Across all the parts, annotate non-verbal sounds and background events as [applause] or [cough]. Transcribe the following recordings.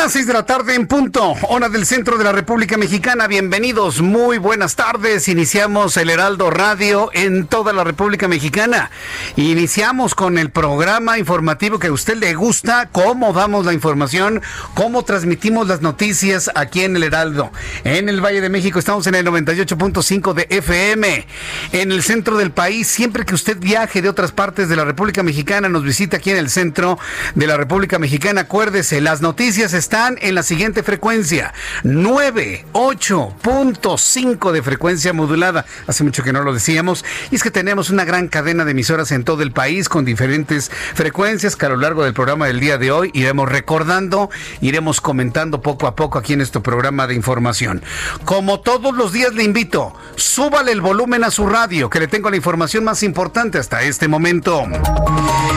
Las seis de la tarde en punto, hora del centro de la República Mexicana. Bienvenidos, muy buenas tardes. Iniciamos el Heraldo Radio en toda la República Mexicana. Iniciamos con el programa informativo que a usted le gusta, cómo damos la información, cómo transmitimos las noticias aquí en el Heraldo. En el Valle de México estamos en el 98.5 de FM. En el centro del país, siempre que usted viaje de otras partes de la República Mexicana, nos visita aquí en el centro de la República Mexicana, acuérdese, las noticias están en la siguiente frecuencia, 98.5 de frecuencia modulada. Hace mucho que no lo decíamos. Y es que tenemos una gran cadena de emisoras en todo el país con diferentes frecuencias que a lo largo del programa del día de hoy iremos recordando, iremos comentando poco a poco aquí en este programa de información. Como todos los días le invito, súbale el volumen a su radio, que le tengo la información más importante hasta este momento.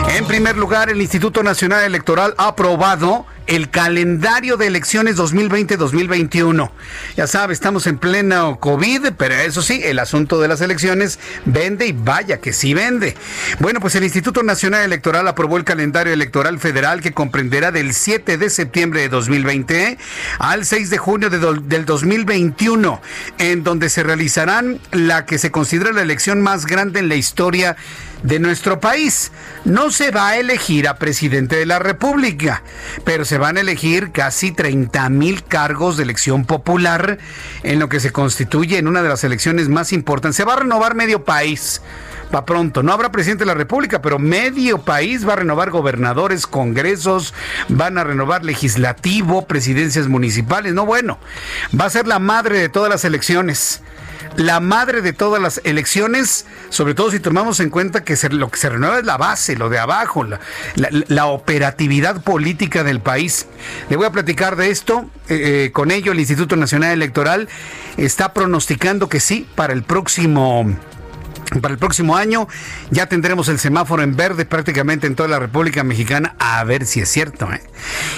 En primer lugar, el Instituto Nacional Electoral ha aprobado el calendario de elecciones 2020-2021. Ya sabe, estamos en plena COVID, pero eso sí, el asunto de las elecciones vende y vaya que sí vende. Bueno, pues el Instituto Nacional Electoral aprobó el calendario electoral federal que comprenderá del 7 de septiembre de 2020 al 6 de junio de del 2021, en donde se realizarán la que se considera la elección más grande en la historia de nuestro país. No se va a elegir a presidente de la República, pero se van a elegir casi 30 mil cargos de elección popular en lo que se constituye en una de las elecciones más importantes. Se va a renovar medio país. Va pronto. No habrá presidente de la República, pero medio país va a renovar gobernadores, congresos, van a renovar legislativo, presidencias municipales. No, bueno, va a ser la madre de todas las elecciones la madre de todas las elecciones, sobre todo si tomamos en cuenta que lo que se renueva es la base, lo de abajo, la, operatividad política del país. Le voy a platicar de esto. Eh, eh, con ello, el Instituto Nacional Electoral está pronosticando que sí, para el próximo para el próximo año ya tendremos el semáforo en verde prácticamente en toda la República Mexicana, a ver si es cierto. ¿eh?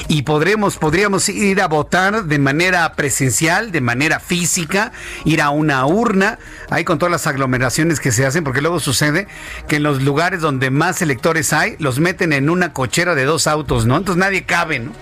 Y podremos, podríamos ir a votar de manera presencial, de manera física, ir a una urna, ahí con todas las aglomeraciones que se hacen, porque luego sucede que en los lugares donde más electores hay, los meten en una cochera de dos autos, ¿no? Entonces nadie cabe, ¿no?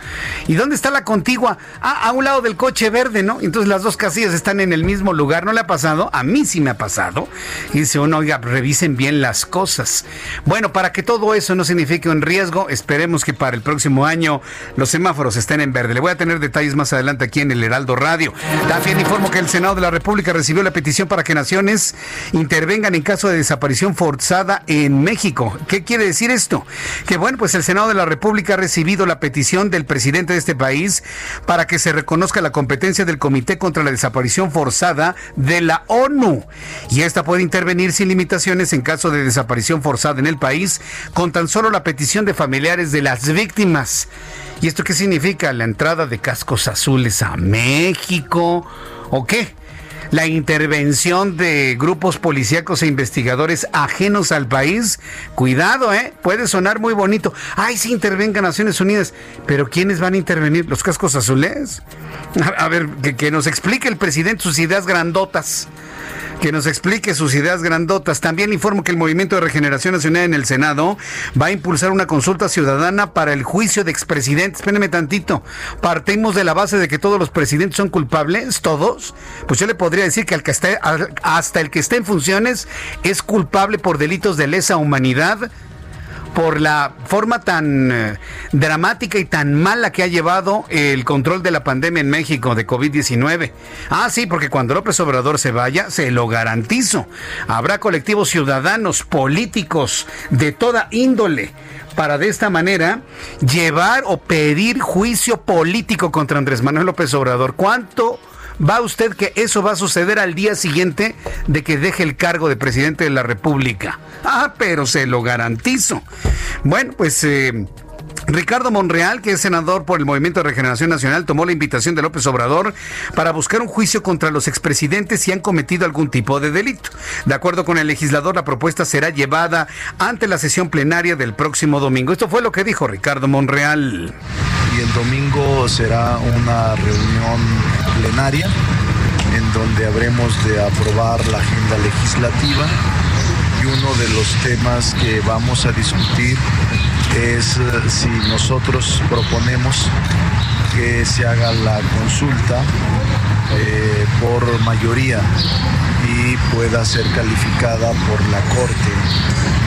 ¿Y dónde está la contigua? Ah, a un lado del coche verde, ¿no? Entonces las dos casillas están en el mismo lugar, ¿no le ha pasado? A mí sí me ha pasado. Dice uno, revisen bien las cosas. Bueno, para que todo eso no signifique un riesgo, esperemos que para el próximo año los semáforos estén en verde. Le voy a tener detalles más adelante aquí en el Heraldo Radio. También informo que el Senado de la República recibió la petición para que naciones intervengan en caso de desaparición forzada en México. ¿Qué quiere decir esto? Que bueno, pues el Senado de la República ha recibido la petición del presidente de este país para que se reconozca la competencia del Comité contra la Desaparición Forzada de la ONU. Y esta puede intervenir limitaciones en caso de desaparición forzada en el país con tan solo la petición de familiares de las víctimas. ¿Y esto qué significa? ¿La entrada de cascos azules a México? ¿O qué? la intervención de grupos policíacos e investigadores ajenos al país. Cuidado, ¿eh? Puede sonar muy bonito. Ay, sí intervenga Naciones Unidas. Pero ¿quiénes van a intervenir? ¿Los cascos azules? A, ver, que nos explique el presidente sus ideas grandotas. Que nos explique sus ideas grandotas. También informo que el Movimiento de Regeneración Nacional en el Senado va a impulsar una consulta ciudadana para el juicio de expresidentes. Espérenme tantito. Partimos de la base de que todos los presidentes son culpables, todos. Pues yo le podría decir que, que esté, hasta el que esté en funciones es culpable por delitos de lesa humanidad por la forma tan eh, dramática y tan mala que ha llevado el control de la pandemia en México de COVID-19. Ah, sí, porque cuando López Obrador se vaya, se lo garantizo. Habrá colectivos ciudadanos, políticos, de toda índole para de esta manera llevar o pedir juicio político contra Andrés Manuel López Obrador. ¿Cuánto ¿Va usted que eso va a suceder al día siguiente de que deje el cargo de presidente de la República? Ah, pero se lo garantizo. Bueno, pues... Eh, Ricardo Monreal, que es senador por el Movimiento de Regeneración Nacional, tomó la invitación de López Obrador para buscar un juicio contra los expresidentes si han cometido algún tipo de delito. De acuerdo con el legislador, la propuesta será llevada ante la sesión plenaria del próximo domingo. Esto fue lo que dijo Ricardo Monreal. Y el domingo será una reunión plenaria en donde habremos de aprobar la agenda legislativa y uno de los temas que vamos a discutir es eh, si nosotros proponemos que se haga la consulta eh, por mayoría y pueda ser calificada por la Corte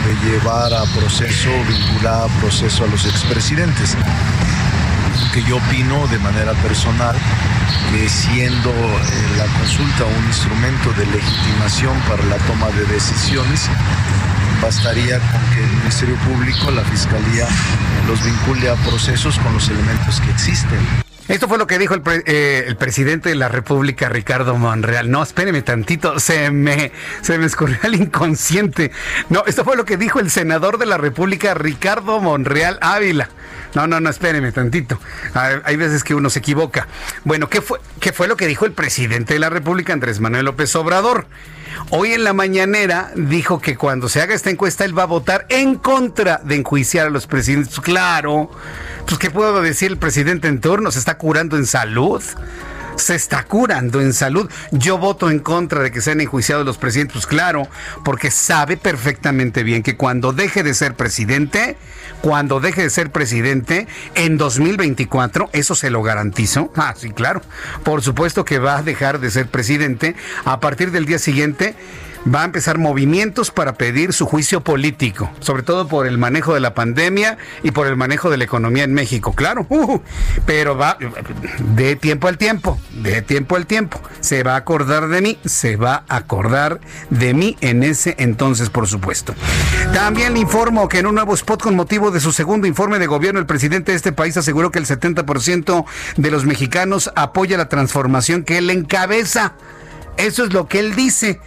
de llevar a proceso, vinculada a proceso a los expresidentes. Que yo opino de manera personal que siendo eh, la consulta un instrumento de legitimación para la toma de decisiones, bastaría con que el Ministerio Público, la Fiscalía, los vincule a procesos con los elementos que existen. Esto fue lo que dijo el, eh, el, presidente de la República, Ricardo Monreal. No, espéreme tantito, se me, se me escurrió el inconsciente. No, esto fue lo que dijo el senador de la República, Ricardo Monreal Ávila. No, no, no, espéreme tantito. Hay veces que uno se equivoca. Bueno, ¿qué fue, ¿qué fue lo que dijo el presidente de la República, Andrés Manuel López Obrador? Hoy en la mañanera dijo que cuando se haga esta encuesta él va a votar en contra de enjuiciar a los presidentes. Claro, pues ¿qué puedo decir el presidente en turno? ¿Se está curando en salud? se está curando en salud. Yo voto en contra de que sean enjuiciados los presidentes, pues claro, porque sabe perfectamente bien que cuando deje de ser presidente, cuando deje de ser presidente en 2024, eso se lo garantizo. [laughs] Ah, sí, claro. Por supuesto que va a dejar de ser presidente a partir del día siguiente va a empezar movimientos para pedir su juicio político, sobre todo por el manejo de la pandemia y por el manejo de la economía en México, claro, pero va de tiempo al tiempo, de tiempo al tiempo, se va a acordar de mí, se va a acordar de mí en ese entonces, por supuesto. También le informo que en un nuevo spot con motivo de su segundo informe de gobierno, el presidente de este país aseguró que el 70% de los mexicanos apoya la transformación que él encabeza. Eso es lo que él dice.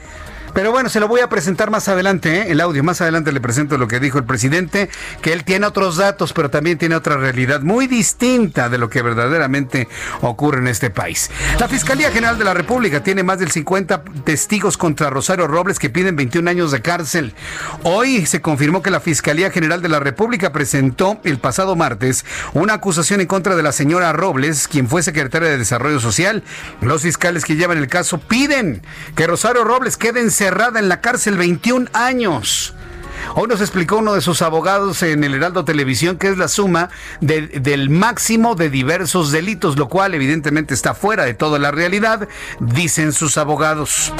Pero bueno, se lo voy a presentar más adelante, ¿eh? el audio. Más adelante le presento lo que dijo el presidente, que él tiene otros datos, pero también tiene otra realidad muy distinta de lo que verdaderamente ocurre en este país. La Fiscalía General de la República tiene más del 50 testigos contra Rosario Robles que piden 21 años de cárcel. Hoy se confirmó que la Fiscalía General de la República presentó el pasado martes una acusación en contra de la señora Robles, quien fue secretaria de Desarrollo Social. Los fiscales que llevan el caso piden que Rosario Robles quede en cerrada en la cárcel 21 años. Hoy nos explicó uno de sus abogados en el Heraldo Televisión que es la suma del máximo de diversos delitos, lo cual evidentemente está fuera de toda la realidad, dicen sus abogados.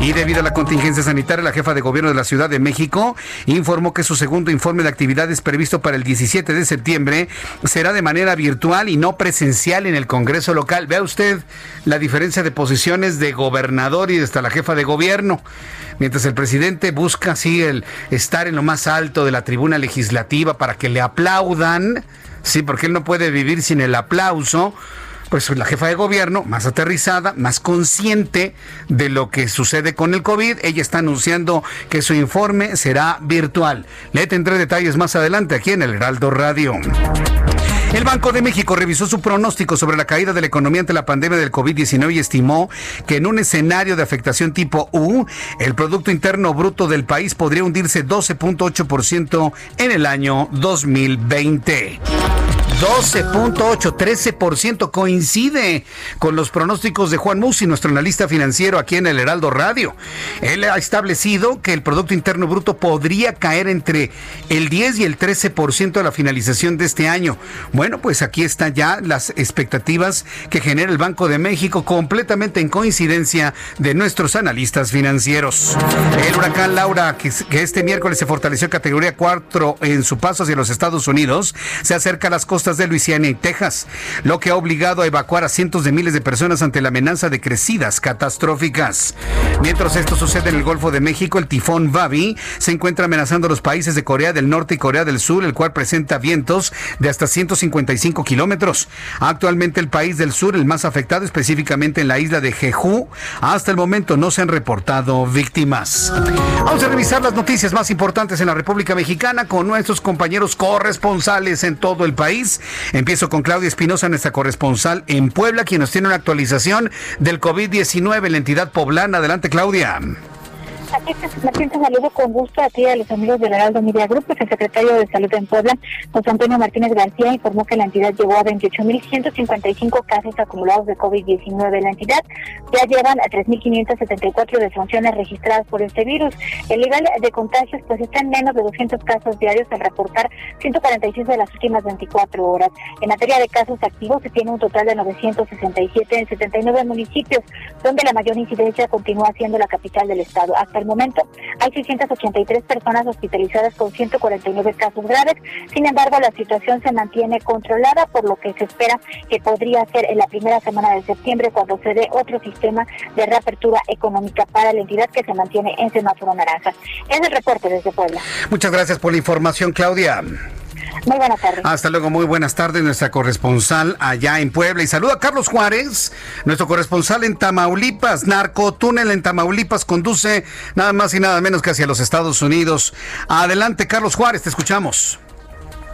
Y debido a la contingencia sanitaria, la jefa de gobierno de la Ciudad de México informó que su segundo informe de actividades previsto para el 17 de septiembre será de manera virtual y no presencial en el Congreso local. Vea usted la diferencia de posiciones de gobernador y hasta la jefa de gobierno. Mientras el presidente busca así el estar en lo más alto de la tribuna legislativa para que le aplaudan, sí, porque él no puede vivir sin el aplauso pues la jefa de gobierno, más aterrizada, más consciente de lo que sucede con el COVID, ella está anunciando que su informe será virtual. Le tendré detalles más adelante aquí en el Heraldo Radio. El Banco de México revisó su pronóstico sobre la caída de la economía ante la pandemia del COVID-19 y estimó que en un escenario de afectación tipo U, el Producto Interno Bruto del país podría hundirse 12.8% en el año 2020. 12.8, 13% coincide con los pronósticos de Juan Musi, nuestro analista financiero aquí en el Heraldo Radio. Él ha establecido que el Producto Interno Bruto podría caer entre el 10 y el 13% a la finalización de este año. Bueno, pues aquí están ya las expectativas que genera el Banco de México completamente en coincidencia de nuestros analistas financieros. El huracán Laura, que, este miércoles se fortaleció categoría 4 en su paso hacia los Estados Unidos, se acerca a las costas de Luisiana y Texas, lo que ha obligado a evacuar a cientos de miles de personas ante la amenaza de crecidas catastróficas. Mientras esto sucede en el Golfo de México, el tifón Babi se encuentra amenazando a los países de Corea del Norte y Corea del Sur, el cual presenta vientos de hasta 155 kilómetros. Actualmente el país del sur, el más afectado específicamente en la isla de Jeju, hasta el momento no se han reportado víctimas. Vamos a revisar las noticias más importantes en la República Mexicana con nuestros compañeros corresponsales en todo el país. Empiezo con Claudia Espinosa, nuestra corresponsal en Puebla, quien nos tiene una actualización del COVID-19 en la entidad poblana. Adelante, Claudia. Aquí Martín, te saludo con gusto a ti y a los amigos del Heraldo Media Group. Pues el secretario de Salud en Puebla, José Antonio Martínez García, informó que la entidad llegó a 28.155 casos acumulados de COVID-19. La entidad ya llevan a 3.574 defunciones registradas por este virus. El nivel de contagios pues está en menos de 200 casos diarios al reportar 146 de las últimas 24 horas. En materia de casos activos se tiene un total de 967 en 79 municipios, donde la mayor incidencia continúa siendo la capital del estado. Hasta el momento hay 683 personas hospitalizadas con 149 casos graves. Sin embargo, la situación se mantiene controlada, por lo que se espera que podría ser en la primera semana de septiembre cuando se dé otro sistema de reapertura económica para la entidad que se mantiene en semáforo naranja. Es el reporte desde Puebla. Muchas gracias por la información, Claudia. Muy buenas tardes. Hasta luego, muy buenas tardes, nuestra corresponsal allá en Puebla. Y saluda a Carlos Juárez, nuestro corresponsal en Tamaulipas. Narcotúnel en Tamaulipas conduce nada más y nada menos que hacia los Estados Unidos. Adelante, Carlos Juárez, te escuchamos.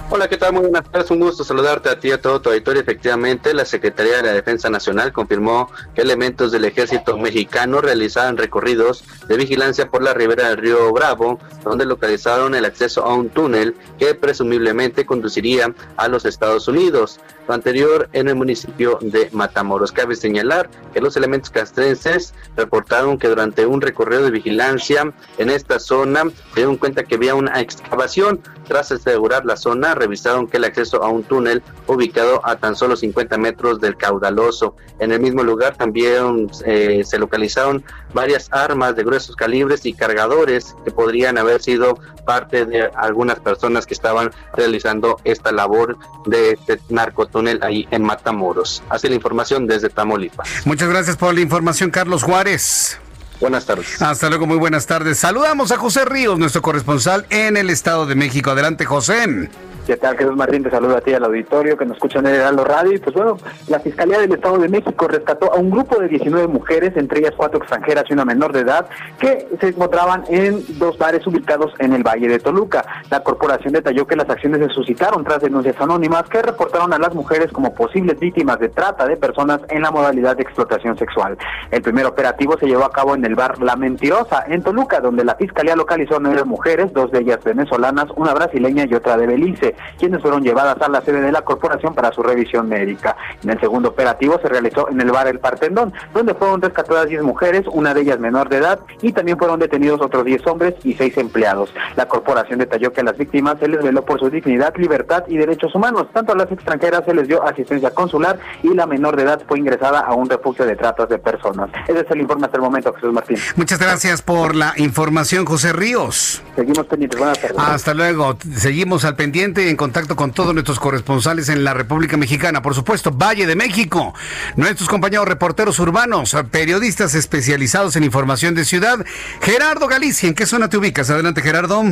Hola, ¿qué tal? Muy buenas tardes. Un gusto saludarte a ti y a todo tu auditorio. Efectivamente, la Secretaría de la Defensa Nacional confirmó que elementos del ejército mexicano realizaron recorridos de vigilancia por la ribera del río Bravo, donde localizaron el acceso a un túnel que presumiblemente conduciría a los Estados Unidos. Lo anterior en el municipio de Matamoros. Cabe señalar que los elementos castrenses reportaron que durante un recorrido de vigilancia en esta zona se dieron cuenta que había una excavación. Tras asegurar la zona, revisaron que el acceso a un túnel ubicado a tan solo 50 metros del caudaloso. En el mismo lugar también eh, se localizaron varias armas de gruesos calibres y cargadores que podrían haber sido parte de algunas personas que estaban realizando esta labor de este narcotúnel ahí en Matamoros. Así la información desde Tamaulipas. Muchas gracias por la información, Carlos Juárez. Buenas tardes. Hasta luego, muy buenas tardes. Saludamos a José Ríos, nuestro corresponsal en el Estado de México. Adelante, José. ¿Qué tal, Jesús Martín? Te saludo a ti al auditorio que nos escuchan en el Heraldo Radio. Y pues bueno, la Fiscalía del Estado de México rescató a un grupo de 19 mujeres, entre ellas cuatro extranjeras y una menor de edad, que se encontraban en dos bares ubicados en el Valle de Toluca. La corporación detalló que las acciones se suscitaron tras denuncias anónimas que reportaron a las mujeres como posibles víctimas de trata de personas en la modalidad de explotación sexual. El primer operativo se llevó a cabo en el bar La Mentirosa, en Toluca, donde la Fiscalía localizó a nueve mujeres, dos de ellas venezolanas, una brasileña y otra de Belice quienes fueron llevadas a la sede de la corporación para su revisión médica. En el segundo operativo se realizó en el bar El Partendón, donde fueron rescatadas 10 mujeres, una de ellas menor de edad, y también fueron detenidos otros 10 hombres y 6 empleados. La corporación detalló que a las víctimas se les veló por su dignidad, libertad y derechos humanos. Tanto a las extranjeras se les dio asistencia consular y la menor de edad fue ingresada a un refugio de tratas de personas. Ese es el informe hasta el momento, Jesús Martín. Muchas gracias por la información, José Ríos. Seguimos pendientes. Buenas tardes. Hasta luego. Seguimos al pendiente en contacto con todos nuestros corresponsales en la República Mexicana. Por supuesto, Valle de México. Nuestros compañeros reporteros urbanos, periodistas especializados en información de ciudad. Gerardo Galicia, ¿en qué zona te ubicas? Adelante, Gerardo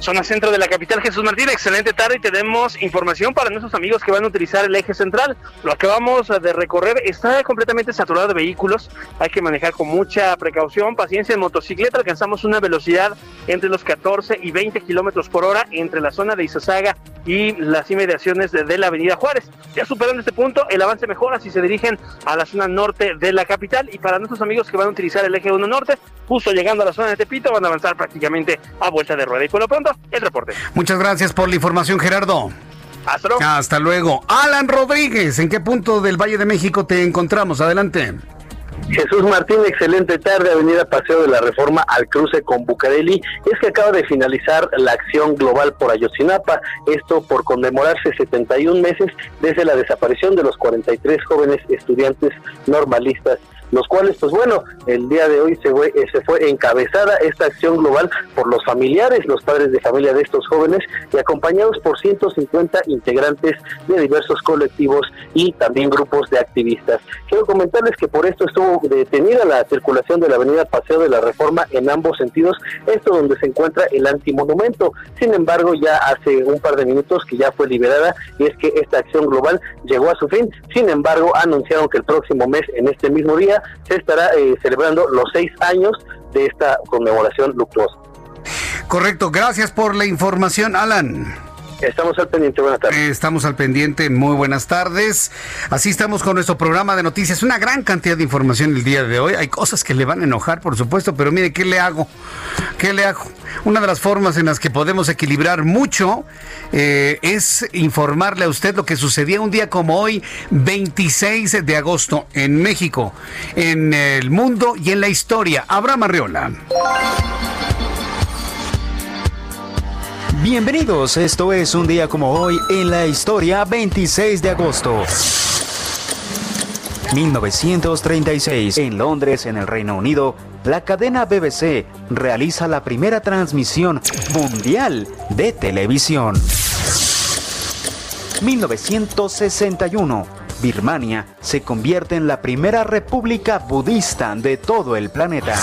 zona centro de la capital Jesús Martín. Excelente tarde y tenemos información para nuestros amigos que van a utilizar el eje central. Lo acabamos de recorrer está completamente saturado de vehículos. Hay que manejar con mucha precaución, paciencia. En motocicleta alcanzamos una velocidad entre los 14 y 20 kilómetros por hora entre la zona de Izazaga y las inmediaciones de, la avenida Juárez. Ya superando este punto, el avance mejora si se dirigen a la zona norte de la capital. Y para nuestros amigos que van a utilizar el eje 1 norte, justo llegando a la zona de Tepito, van a avanzar prácticamente a vuelta de rueda. Y por lo pronto, el reporte. Muchas gracias por la información, Gerardo. Hasta luego. Hasta luego. Alan Rodríguez, ¿en qué punto del Valle de México te encontramos? Adelante. Jesús Martín, excelente tarde, Avenida Paseo de la Reforma al cruce con Bucareli. Es que acaba de finalizar la acción global por Ayotzinapa, esto por conmemorarse 71 meses desde la desaparición de los 43 jóvenes estudiantes normalistas los cuales, pues bueno, el día de hoy se fue, eh, se fue encabezada esta acción global por los familiares, los padres de familia de estos jóvenes y acompañados por 150 integrantes de diversos colectivos y también grupos de activistas. Quiero comentarles que por esto estuvo detenida la circulación de la avenida Paseo de la Reforma en ambos sentidos, esto donde se encuentra el antimonumento. Sin embargo, ya hace un par de minutos que ya fue liberada y es que esta acción global llegó a su fin. Sin embargo, anunciaron que el próximo mes, en este mismo día, se estará eh, celebrando los seis años de esta conmemoración luctuosa. Correcto, gracias por la información, Alan. Estamos al pendiente, buenas tardes. Estamos al pendiente, muy buenas tardes. Así estamos con nuestro programa de noticias. Una gran cantidad de información el día de hoy. Hay cosas que le van a enojar, por supuesto, pero mire, ¿qué le hago? ¿Qué le hago? Una de las formas en las que podemos equilibrar mucho eh, es informarle a usted lo que sucedía un día como hoy, 26 de agosto, en México, en el mundo y en la historia. Abraham Arriola. Bienvenidos, esto es un día como hoy en la historia 26 de agosto. 1936, en Londres, en el Reino Unido, la cadena BBC realiza la primera transmisión mundial de televisión. 1961, Birmania se convierte en la primera república budista de todo el planeta.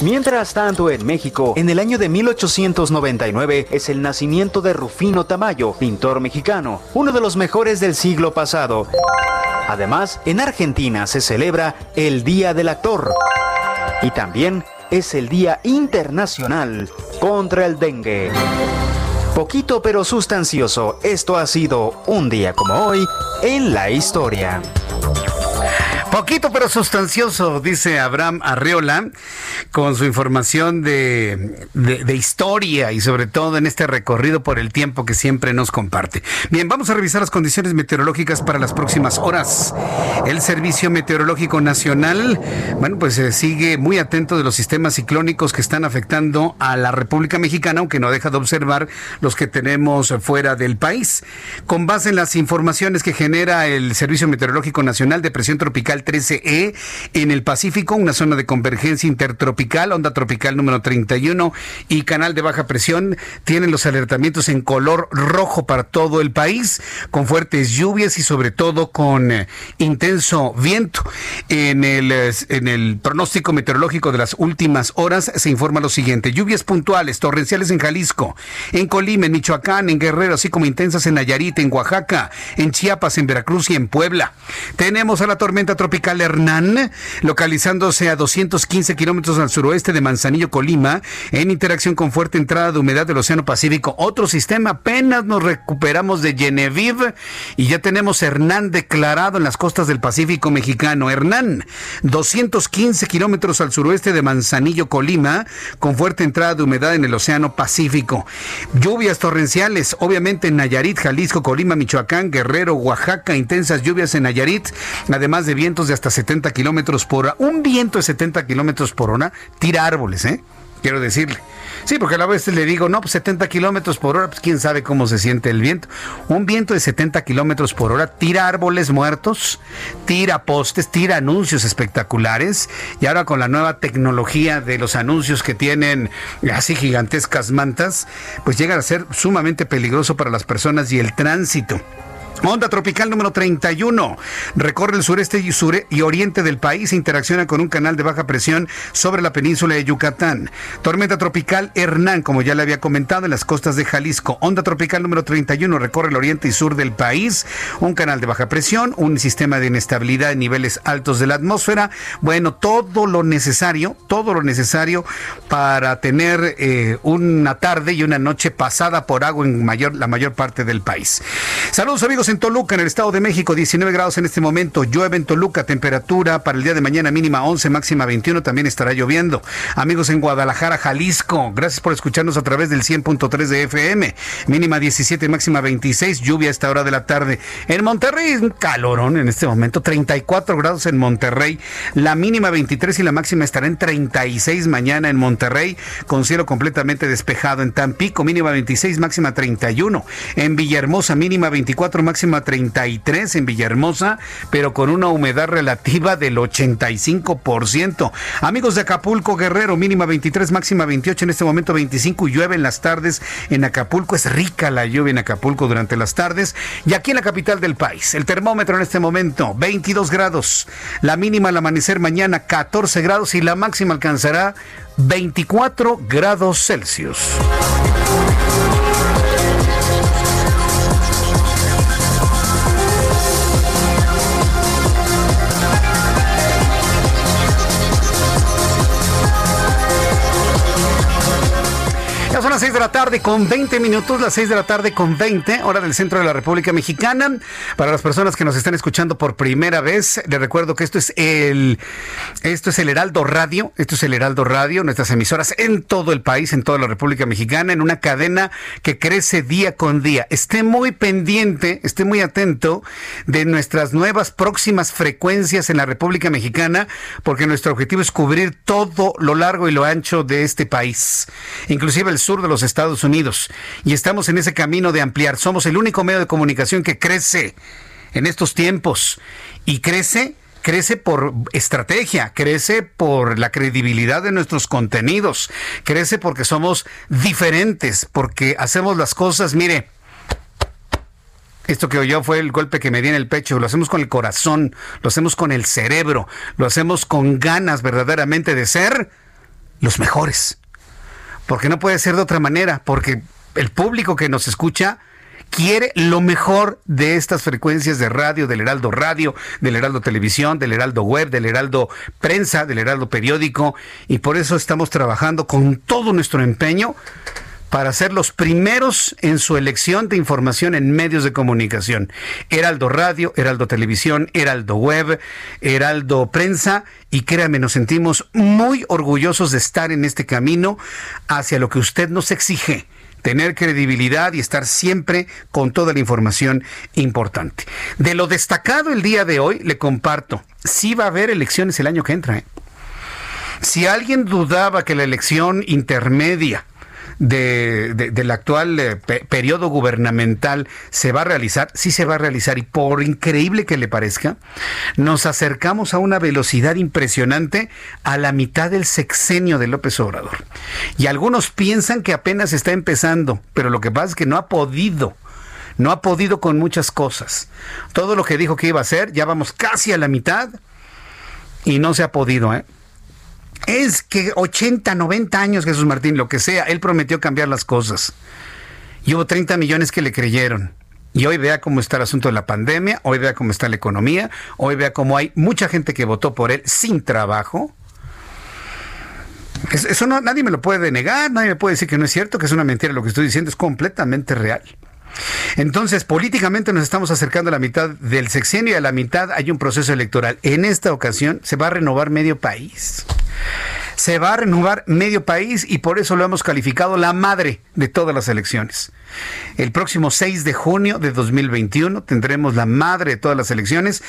Mientras tanto, en México, en el año de 1899 es el nacimiento de Rufino Tamayo, pintor mexicano, uno de los mejores del siglo pasado. Además, en Argentina se celebra el Día del Actor. Y también es el Día Internacional contra el Dengue. Poquito pero sustancioso, esto ha sido un día como hoy en la historia. Poquito pero sustancioso, dice Abraham Arreola, con su información de, de, historia y sobre todo en este recorrido por el tiempo que siempre nos comparte. Bien, vamos a revisar las condiciones meteorológicas para las próximas horas. El Servicio Meteorológico Nacional, bueno, pues se sigue muy atento de los sistemas ciclónicos que están afectando a la República Mexicana, aunque no deja de observar los que tenemos fuera del país. Con base en las informaciones que genera el Servicio Meteorológico Nacional de Presión Tropical 13E en el Pacífico, una zona de convergencia intertropical, onda tropical número 31 y canal de baja presión, tienen los alertamientos en color rojo para todo el país, con fuertes lluvias y sobre todo con eh, intenso viento. En el, eh, en el pronóstico meteorológico de las últimas horas se informa lo siguiente, lluvias puntuales, torrenciales en Jalisco, en Colima, en Michoacán, en Guerrero, así como intensas en Nayarit, en Oaxaca, en Chiapas, en Veracruz y en Puebla. Tenemos a la tormenta tropical Hernán, localizándose a 215 kilómetros al suroeste de Manzanillo, Colima, en interacción con fuerte entrada de humedad del Océano Pacífico. Otro sistema, apenas nos recuperamos de Genevieve y ya tenemos Hernán declarado en las costas del Pacífico mexicano. Hernán, 215 kilómetros al suroeste de Manzanillo, Colima, con fuerte entrada de humedad en el Océano Pacífico. Lluvias torrenciales, obviamente en Nayarit, Jalisco, Colima, Michoacán, Guerrero, Oaxaca, intensas lluvias en Nayarit, además de vientos de hasta 70 kilómetros por hora. Un viento de 70 kilómetros por hora tira árboles, ¿eh? Quiero decirle. Sí, porque a la vez le digo, no, pues 70 kilómetros por hora, pues quién sabe cómo se siente el viento. Un viento de 70 kilómetros por hora tira árboles muertos, tira postes, tira anuncios espectaculares. Y ahora con la nueva tecnología de los anuncios que tienen así gigantescas mantas, pues llega a ser sumamente peligroso para las personas y el tránsito. Onda tropical número 31 recorre el sureste y, y oriente del país e interacciona con un canal de baja presión sobre la península de Yucatán. Tormenta tropical Hernán, como ya le había comentado, en las costas de Jalisco. Onda tropical número 31 recorre el oriente y sur del país, un canal de baja presión, un sistema de inestabilidad en niveles altos de la atmósfera. Bueno, todo lo necesario, todo lo necesario para tener eh, una tarde y una noche pasada por agua en mayor, la mayor parte del país. Saludos amigos En Toluca, en el Estado de México, 19 grados en este momento. Llueve en Toluca, temperatura para el día de mañana mínima 11, máxima 21, también estará lloviendo. Amigos en Guadalajara, Jalisco, gracias por escucharnos a través del 100.3 de FM. Mínima 17, máxima 26, lluvia a esta hora de la tarde. En Monterrey, un calorón en este momento, 34 grados en Monterrey. La mínima 23 y la máxima estará en 36 mañana en Monterrey, con cielo completamente despejado. En Tampico, mínima 26, máxima 31. En Villahermosa, mínima 24, máxima 33 en Villahermosa, pero con una humedad relativa del 85%. Amigos de Acapulco, Guerrero, mínima 23, máxima 28, en este momento 25 y llueve en las tardes en Acapulco. Es rica la lluvia en Acapulco durante las tardes. Y aquí en la capital del país, el termómetro en este momento 22 grados. La mínima al amanecer mañana 14 grados y la máxima alcanzará 24 grados Celsius. Las 6 de la tarde con 20 minutos, las 6 de la tarde con 20, hora del centro de la República Mexicana. Para las personas que nos están escuchando por primera vez, les recuerdo que esto es el esto es el Heraldo Radio, esto es el Heraldo Radio, nuestras emisoras en todo el país, en toda la República Mexicana, en una cadena que crece día con día. Esté muy pendiente, esté muy atento de nuestras nuevas próximas frecuencias en la República Mexicana, porque nuestro objetivo es cubrir todo lo largo y lo ancho de este país, inclusive el sur de los Estados Unidos. Y estamos en ese camino de ampliar. Somos el único medio de comunicación que crece en estos tiempos. Y crece crece por estrategia, crece por la credibilidad de nuestros contenidos, crece porque somos diferentes, porque hacemos las cosas, mire, esto que oyó fue el golpe que me di en el pecho, lo hacemos con el corazón, lo hacemos con el cerebro, lo hacemos con ganas verdaderamente de ser los mejores porque no puede ser de otra manera, porque el público que nos escucha quiere lo mejor de estas frecuencias de radio, del Heraldo Radio, del Heraldo Televisión, del Heraldo Web, del Heraldo Prensa, del Heraldo Periódico, y por eso estamos trabajando con todo nuestro empeño para ser los primeros en su elección de información en medios de comunicación. Heraldo Radio, Heraldo Televisión, Heraldo Web, Heraldo Prensa y créame, nos sentimos muy orgullosos de estar en este camino hacia lo que usted nos exige tener credibilidad y estar siempre con toda la información importante. De lo destacado el día de hoy, le comparto, sí va a haber elecciones el año que entra. ¿eh? Si alguien dudaba que la elección intermedia de, del actual eh, periodo gubernamental se va a realizar, sí se va a realizar y por increíble que le parezca, nos acercamos a una velocidad impresionante a la mitad del sexenio de López Obrador. Y algunos piensan que apenas está empezando, pero lo que pasa es que no ha podido no ha podido con muchas cosas. Todo lo que dijo que iba a hacer, ya vamos casi a la mitad y no se ha podido, ¿eh? Es que 80, 90 años, Jesús Martín, lo que sea, él prometió cambiar las cosas. Y hubo 30 millones que le creyeron. Y hoy vea cómo está el asunto de la pandemia, hoy vea cómo está la economía, hoy vea cómo hay mucha gente que votó por él sin trabajo. Eso no, nadie me lo puede negar, nadie me puede decir que no es cierto, que es una mentira lo que estoy diciendo, es completamente real. Entonces, políticamente nos estamos acercando a la mitad del sexenio y a la mitad hay un proceso electoral. En esta ocasión se va a renovar medio país. Se va a renovar medio país y por eso lo hemos calificado la madre de todas las elecciones. El próximo 6 de junio de 2021 tendremos la madre de todas las elecciones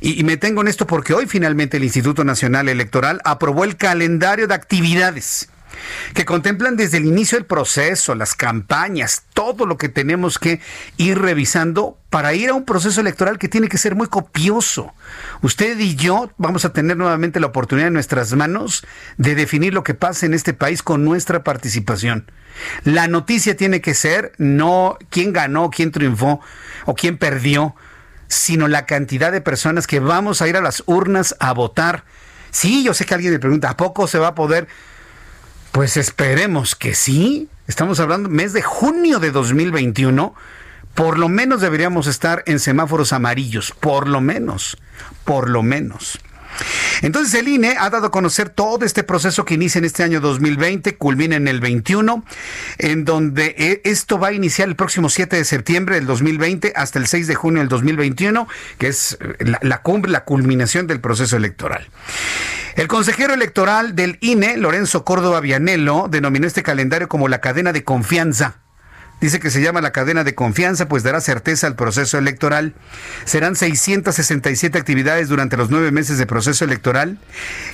y, y, me tengo en esto porque hoy finalmente el Instituto Nacional Electoral aprobó el calendario de actividades que contemplan desde el inicio del proceso, las campañas, todo lo que tenemos que ir revisando para ir a un proceso electoral que tiene que ser muy copioso. Usted y yo vamos a tener nuevamente la oportunidad en nuestras manos de definir lo que pasa en este país con nuestra participación. La noticia tiene que ser no quién ganó, quién triunfó o quién perdió, sino la cantidad de personas que vamos a ir a las urnas a votar. Sí, yo sé que alguien me pregunta, ¿a poco se va a poder? Pues esperemos que sí. Estamos hablando mes de junio de 2021. Por lo menos deberíamos estar en semáforos amarillos. Por lo menos. Por lo menos. Entonces el INE ha dado a conocer todo este proceso que inicia en este año 2020, culmina en el 21, en donde eh, esto va a iniciar el próximo 7 de septiembre del 2020 hasta el 6 de junio del 2021, que es eh, la, la cumbre, la culminación del proceso electoral. El consejero electoral del INE, Lorenzo Córdoba Vianello, denominó este calendario como la cadena de confianza. Dice que se llama la cadena de confianza, pues dará certeza al proceso electoral. Serán 667 actividades durante los nueve meses de proceso electoral.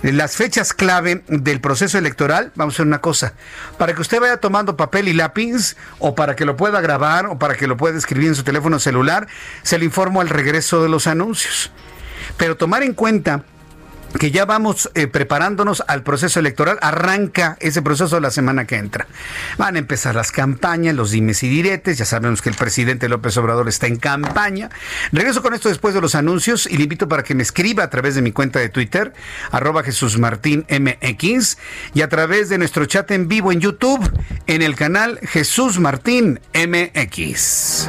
Las fechas clave del proceso electoral, vamos a hacer una cosa, para que usted vaya tomando papel y lápiz, o para que lo pueda grabar, o para que lo pueda escribir en su teléfono celular, se le informo al regreso de los anuncios. Pero tomar en cuenta que ya vamos eh, preparándonos al proceso electoral. Arranca ese proceso la semana que entra. Van a empezar las campañas, los dimes y diretes. Ya sabemos que el presidente López Obrador está en campaña. Regreso con esto después de los anuncios y le invito para que me escriba a través de mi cuenta de Twitter, arroba Jesús y a través de nuestro chat en vivo en YouTube, en el canal Jesús Martín MX.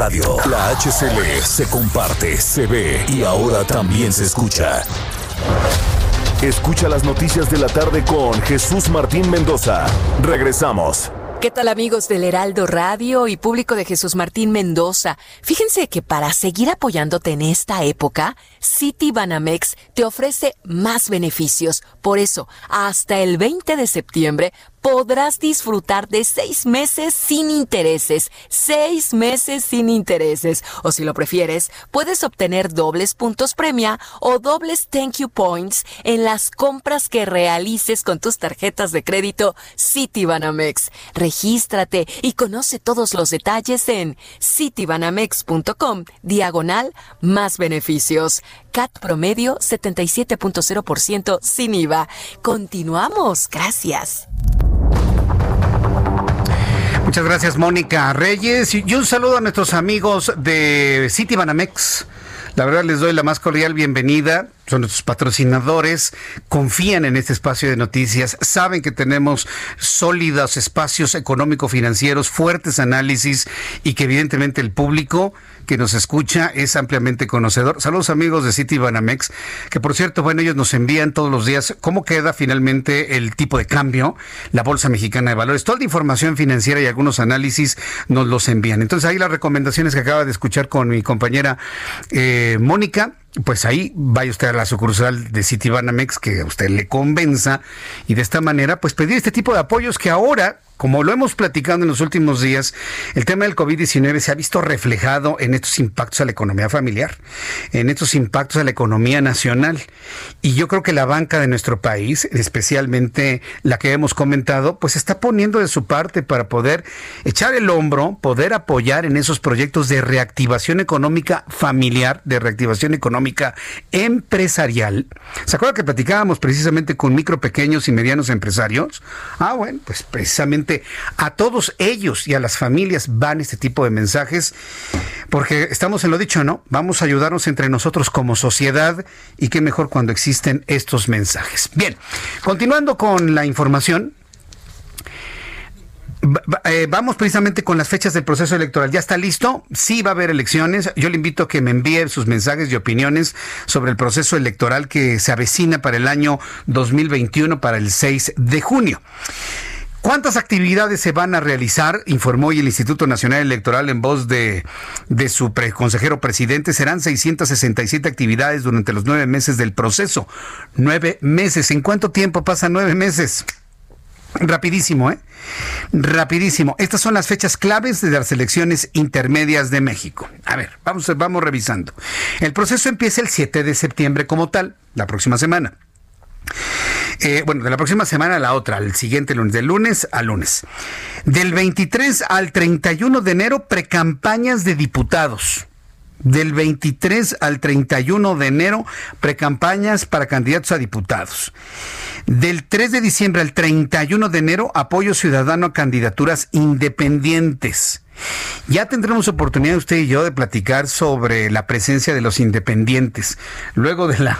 La HCL se comparte, se ve y ahora también se escucha. Escucha las noticias de la tarde con Jesús Martín Mendoza. Regresamos. ¿Qué tal amigos del Heraldo Radio y público de Jesús Martín Mendoza? Fíjense que para seguir apoyándote en esta época, City Banamex te ofrece más beneficios. Por eso, hasta el 20 de septiembre podrás disfrutar de seis meses sin intereses. Seis meses sin intereses. O si lo prefieres, puedes obtener dobles puntos premia o dobles thank you points en las compras que realices con tus tarjetas de crédito Citibanamex. Regístrate y conoce todos los detalles en citibanamex.com diagonal más beneficios. CAT promedio 77.0% sin IVA. Continuamos. Gracias. Muchas gracias, Mónica Reyes. Y un saludo a nuestros amigos de City Banamex. La verdad les doy la más cordial bienvenida. Son nuestros patrocinadores, confían en este espacio de noticias, saben que tenemos sólidos espacios económico-financieros, fuertes análisis y que evidentemente el público que nos escucha es ampliamente conocedor. Saludos amigos de City Banamex, que por cierto, bueno, ellos nos envían todos los días cómo queda finalmente el tipo de cambio, la Bolsa Mexicana de Valores, toda la información financiera y algunos análisis nos los envían. Entonces ahí las recomendaciones que acaba de escuchar con mi compañera eh, Mónica, pues ahí vaya usted a la sucursal de Citibanamex que a usted le convenza y de esta manera pues pedir este tipo de apoyos que ahora como lo hemos platicado en los últimos días, el tema del COVID-19 se ha visto reflejado en estos impactos a la economía familiar, en estos impactos a la economía nacional. Y yo creo que la banca de nuestro país, especialmente la que hemos comentado, pues está poniendo de su parte para poder echar el hombro, poder apoyar en esos proyectos de reactivación económica familiar, de reactivación económica empresarial. ¿Se acuerda que platicábamos precisamente con micro, pequeños y medianos empresarios? Ah, bueno, pues precisamente a todos ellos y a las familias van este tipo de mensajes, porque estamos en lo dicho, ¿no? Vamos a ayudarnos entre nosotros como sociedad y qué mejor cuando existen estos mensajes. Bien, continuando con la información, eh, vamos precisamente con las fechas del proceso electoral. ¿Ya está listo? Sí va a haber elecciones. Yo le invito a que me envíe sus mensajes y opiniones sobre el proceso electoral que se avecina para el año 2021, para el 6 de junio. ¿Cuántas actividades se van a realizar? Informó hoy el Instituto Nacional Electoral en voz de, su consejero presidente. Serán 667 actividades durante los nueve meses del proceso. Nueve meses. ¿En cuánto tiempo pasan nueve meses? Rapidísimo, ¿eh? Rapidísimo. Estas son las fechas claves de las elecciones intermedias de México. A ver, vamos, vamos revisando. El proceso empieza el 7 de septiembre como tal, la próxima semana. Eh, bueno, de la próxima semana a la otra, al siguiente lunes, del lunes al lunes. Del 23 al 31 de enero, precampañas de diputados. Del 23 al 31 de enero, precampañas para candidatos a diputados. Del 3 de diciembre al 31 de enero, apoyo ciudadano a candidaturas independientes. Ya tendremos oportunidad usted y yo de platicar sobre la presencia de los independientes. Luego de la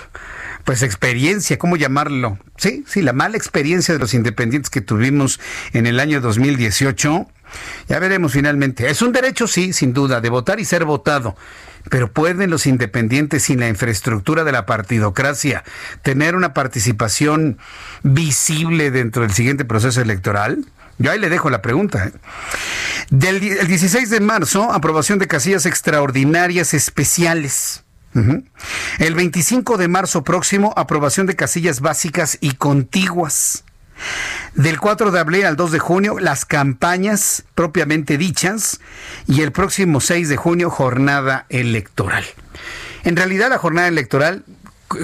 pues experiencia, ¿cómo llamarlo? Sí, sí, la mala experiencia de los independientes que tuvimos en el año 2018. Ya veremos finalmente. Es un derecho, sí, sin duda, de votar y ser votado. Pero ¿pueden los independientes sin la infraestructura de la partidocracia tener una participación visible dentro del siguiente proceso electoral? Yo ahí le dejo la pregunta. ¿eh? Del el 16 de marzo, aprobación de casillas extraordinarias especiales. El 25 de marzo próximo, aprobación de casillas básicas y contiguas. Del 4 de abril al 2 de junio, las campañas propiamente dichas y el próximo 6 de junio, jornada electoral. En realidad, la jornada electoral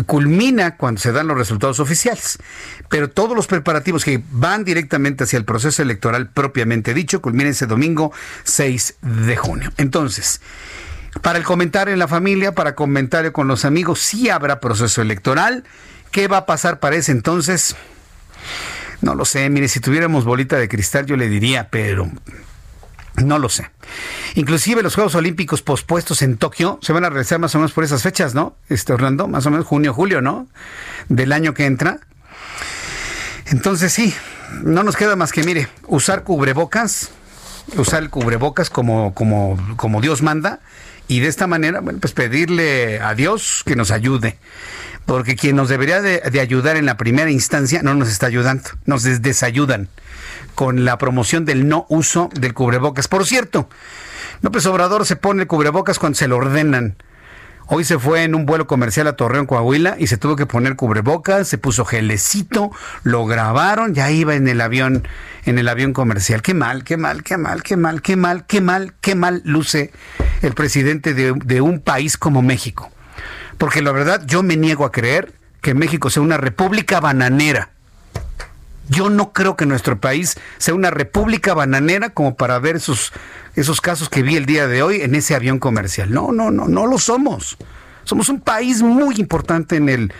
culmina cuando se dan los resultados oficiales, pero todos los preparativos que van directamente hacia el proceso electoral propiamente dicho culminan ese domingo 6 de junio. Entonces, para el comentario en la familia, para comentario con los amigos, sí habrá proceso electoral. ¿Qué va a pasar para ese entonces? No lo sé, mire, si tuviéramos bolita de cristal yo le diría, pero no lo sé. Inclusive los Juegos Olímpicos pospuestos en Tokio se van a realizar más o menos por esas fechas, ¿no? Este Orlando, más o menos junio, julio, ¿no? Del año que entra. Entonces sí, no nos queda más que, mire, usar cubrebocas, usar el cubrebocas como, como, como Dios manda y de esta manera, bueno, pues pedirle a Dios que nos ayude porque quien nos debería de, ayudar en la primera instancia no nos está ayudando, nos desayudan con la promoción del no uso del cubrebocas. Por cierto, López Obrador se pone el cubrebocas cuando se lo ordenan. Hoy se fue en un vuelo comercial a Torreón, Coahuila, y se tuvo que poner cubrebocas, se puso gelecito, lo grabaron, ya iba en el avión, en el avión comercial. Qué mal, qué mal, qué mal, qué mal, qué mal, qué mal, qué mal luce el presidente de, de un país como México porque la verdad yo me niego a creer que México sea una república bananera. Yo no creo que nuestro país sea una república bananera como para ver esos, esos casos que vi el día de hoy en ese avión comercial. No, no, no, no lo somos. Somos un país muy importante en el,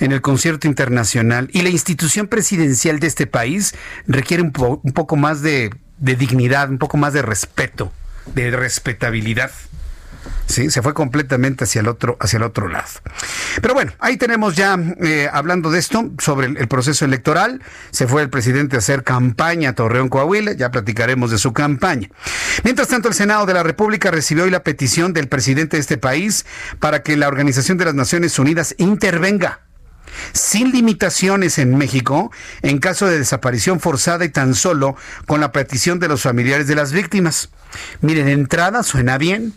en el concierto internacional y la institución presidencial de este país requiere un, poco más de, de dignidad, un poco más de respeto, de respetabilidad. Sí, se fue completamente hacia el otro, hacia el otro lado. Pero bueno, ahí tenemos ya, eh, hablando de esto, sobre el, proceso electoral. Se fue el presidente a hacer campaña a Torreón Coahuila, ya platicaremos de su campaña. Mientras tanto, el Senado de la República recibió hoy la petición del presidente de este país para que la Organización de las Naciones Unidas intervenga sin limitaciones en México en caso de desaparición forzada y tan solo con la petición de los familiares de las víctimas. Miren, entrada suena bien,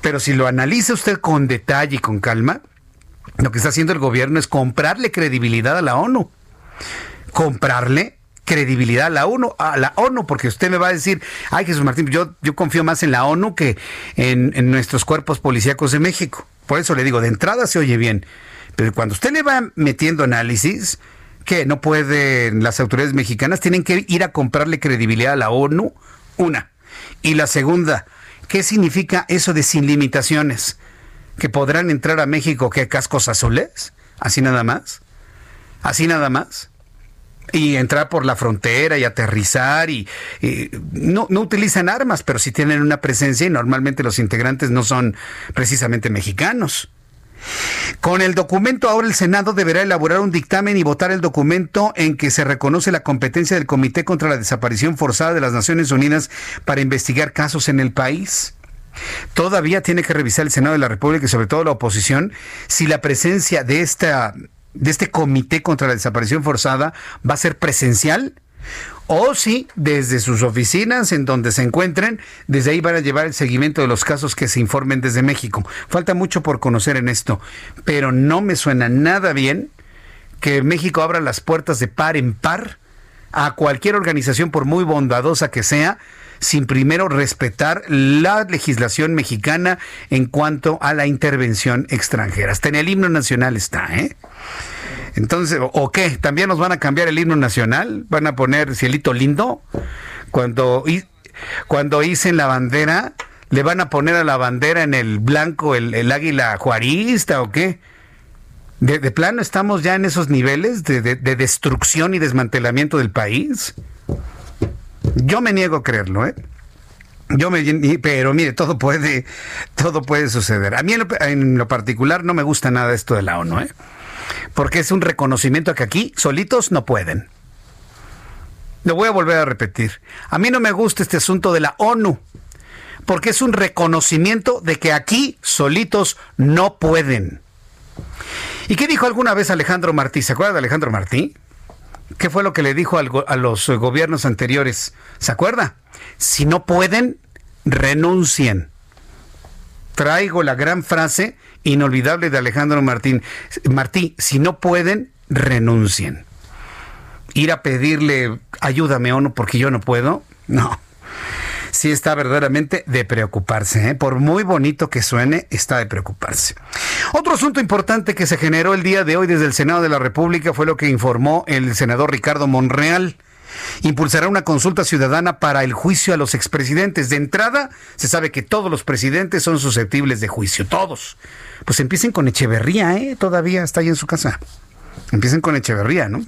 pero si lo analiza usted con detalle y con calma, lo que está haciendo el gobierno es comprarle credibilidad a la ONU. Comprarle credibilidad a la ONU, a la ONU, porque usted me va a decir, ay Jesús Martín, yo, yo confío más en la ONU que en, en nuestros cuerpos policíacos de México. Por eso le digo, de entrada se oye bien, pero cuando usted le va metiendo análisis, que no pueden, las autoridades mexicanas tienen que ir a comprarle credibilidad a la ONU, una. Y la segunda, ¿Qué significa eso de sin limitaciones? ¿Que podrán entrar a México que cascos azules? ¿Así nada más? ¿Así nada más? y entrar por la frontera y aterrizar y, no, no, utilizan armas, pero sí tienen una presencia y normalmente los integrantes no son precisamente mexicanos. Con el documento ahora el Senado deberá elaborar un dictamen y votar el documento en que se reconoce la competencia del Comité contra la Desaparición Forzada de las Naciones Unidas para investigar casos en el país. Todavía tiene que revisar el Senado de la República y sobre todo la oposición si la presencia de esta de este comité contra la desaparición forzada va a ser presencial o si desde sus oficinas en donde se encuentren, desde ahí van a llevar el seguimiento de los casos que se informen desde México. Falta mucho por conocer en esto, pero no me suena nada bien que México abra las puertas de par en par a cualquier organización, por muy bondadosa que sea, sin primero respetar la legislación mexicana en cuanto a la intervención extranjera. Hasta en el himno nacional está, ¿eh? Entonces, ¿o qué? ¿También nos van a cambiar el himno nacional? ¿Van a poner cielito lindo? Cuando, cuando hice la bandera, ¿le van a poner a la bandera en el blanco el, águila juarista o qué? De, plano estamos ya en esos niveles de, de, destrucción y desmantelamiento del país. Yo me niego a creerlo, ¿eh? Yo me, pero mire, todo puede, todo puede suceder. A mí en lo, particular no me gusta nada esto de la ONU, ¿eh? porque es un reconocimiento que aquí solitos no pueden. Lo voy a volver a repetir. A mí no me gusta este asunto de la ONU, porque es un reconocimiento de que aquí solitos no pueden. ¿Y qué dijo alguna vez Alejandro Martí? ¿Se acuerda de Alejandro Martí? ¿Qué fue lo que le dijo a los gobiernos anteriores? ¿Se acuerda? Si no pueden, renuncien. Traigo la gran frase inolvidable de Alejandro Martín. Martí, si no pueden, renuncien. Ir a pedirle, ayúdame o no, porque yo no puedo. No. Sí está verdaderamente de preocuparse. ¿eh? Por muy bonito que suene, está de preocuparse. Otro asunto importante que se generó el día de hoy desde el Senado de la República fue lo que informó el senador Ricardo Monreal impulsará una consulta ciudadana para el juicio a los expresidentes. De entrada, se sabe que todos los presidentes son susceptibles de juicio, todos. Pues empiecen con Echeverría, ¿eh? Todavía está ahí en su casa. Empiecen con Echeverría, ¿no?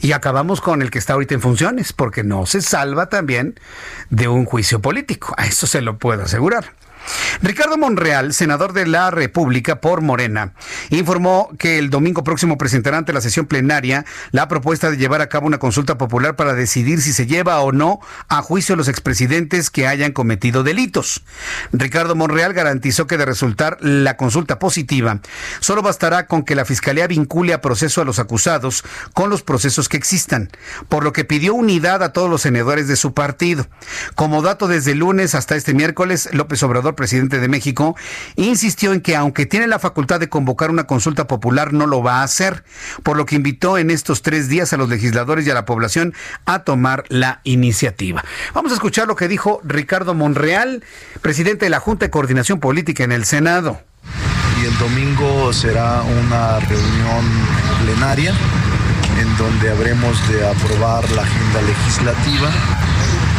Y acabamos con el que está ahorita en funciones, porque no se salva también de un juicio político. A eso se lo puedo asegurar. Ricardo Monreal, senador de la República por Morena, informó que el domingo próximo presentará ante la sesión plenaria la propuesta de llevar a cabo una consulta popular para decidir si se lleva o no a juicio a los expresidentes que hayan cometido delitos. Ricardo Monreal garantizó que de resultar la consulta positiva, solo bastará con que la Fiscalía vincule a proceso a los acusados con los procesos que existan, por lo que pidió unidad a todos los senadores de su partido. Como dato desde lunes hasta este miércoles, López Obrador presidente de México, insistió en que aunque tiene la facultad de convocar una consulta popular, no lo va a hacer, por lo que invitó en estos tres días a los legisladores y a la población a tomar la iniciativa. Vamos a escuchar lo que dijo Ricardo Monreal, presidente de la Junta de Coordinación Política en el Senado. Y el domingo será una reunión plenaria en donde habremos de aprobar la agenda legislativa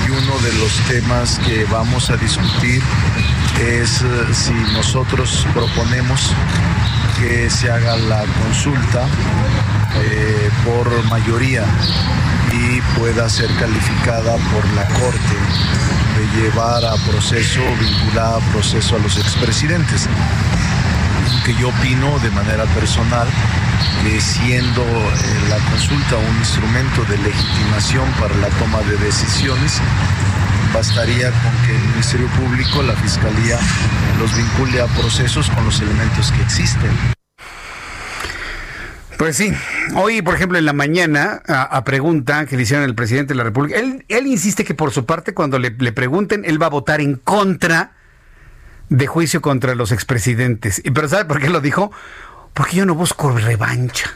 y uno de los temas que vamos a discutir es eh, si nosotros proponemos que se haga la consulta eh, por mayoría y pueda ser calificada por la Corte de llevar a proceso, vinculada a proceso a los expresidentes. Que yo opino de manera personal que siendo eh, la consulta un instrumento de legitimación para la toma de decisiones, bastaría con que el Ministerio Público, la Fiscalía, los vincule a procesos con los elementos que existen. Pues sí, hoy por ejemplo en la mañana a, pregunta que le hicieron al presidente de la República, él, insiste que por su parte cuando le, le, pregunten él va a votar en contra de juicio contra los expresidentes. Pero ¿sabe por qué lo dijo? Porque yo no busco revancha.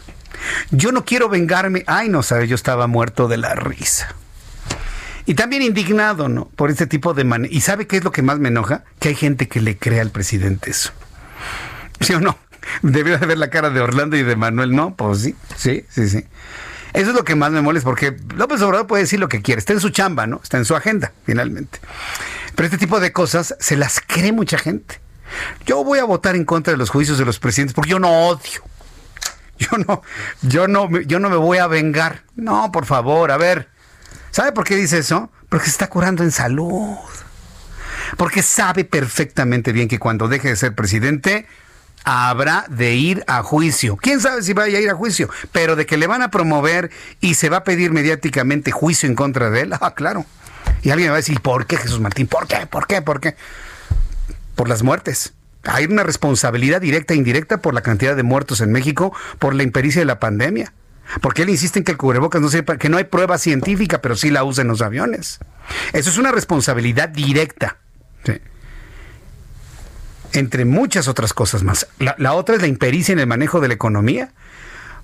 Yo no quiero vengarme. Ay, no sabe, yo estaba muerto de la risa. Y también indignado, ¿no? Por este tipo de man ¿Y sabe qué es lo que más me enoja? Que hay gente que le cree al presidente eso. ¿Sí o no? [laughs] Debería de ver la cara de Orlando y de Manuel, ¿no? Pues sí, sí, sí, sí. Eso es lo que más me molesta, porque López Obrador puede decir lo que quiere, está en su chamba, ¿no? Está en su agenda, finalmente. Pero este tipo de cosas se las cree mucha gente. Yo voy a votar en contra de los juicios de los presidentes porque yo no odio. Yo no, yo no, yo no me voy a vengar. No, por favor, a ver. ¿Sabe por qué dice eso? Porque se está curando en salud. Porque sabe perfectamente bien que cuando deje de ser presidente, habrá de ir a juicio. ¿Quién sabe si vaya a ir a juicio? Pero de que le van a promover y se va a pedir mediáticamente juicio en contra de él, [laughs] ah, claro. Y alguien va a decir, ¿por qué Jesús Martín? ¿Por qué? ¿Por qué? ¿Por qué? Por las muertes. Hay una responsabilidad directa e indirecta por la cantidad de muertos en México por la impericia de la pandemia. Porque él insiste en que el cubrebocas no sepa, que no hay prueba científica, pero sí la usa en los aviones. Eso es una responsabilidad directa. Entre muchas otras cosas más. La, la otra es la impericia en el manejo de la economía.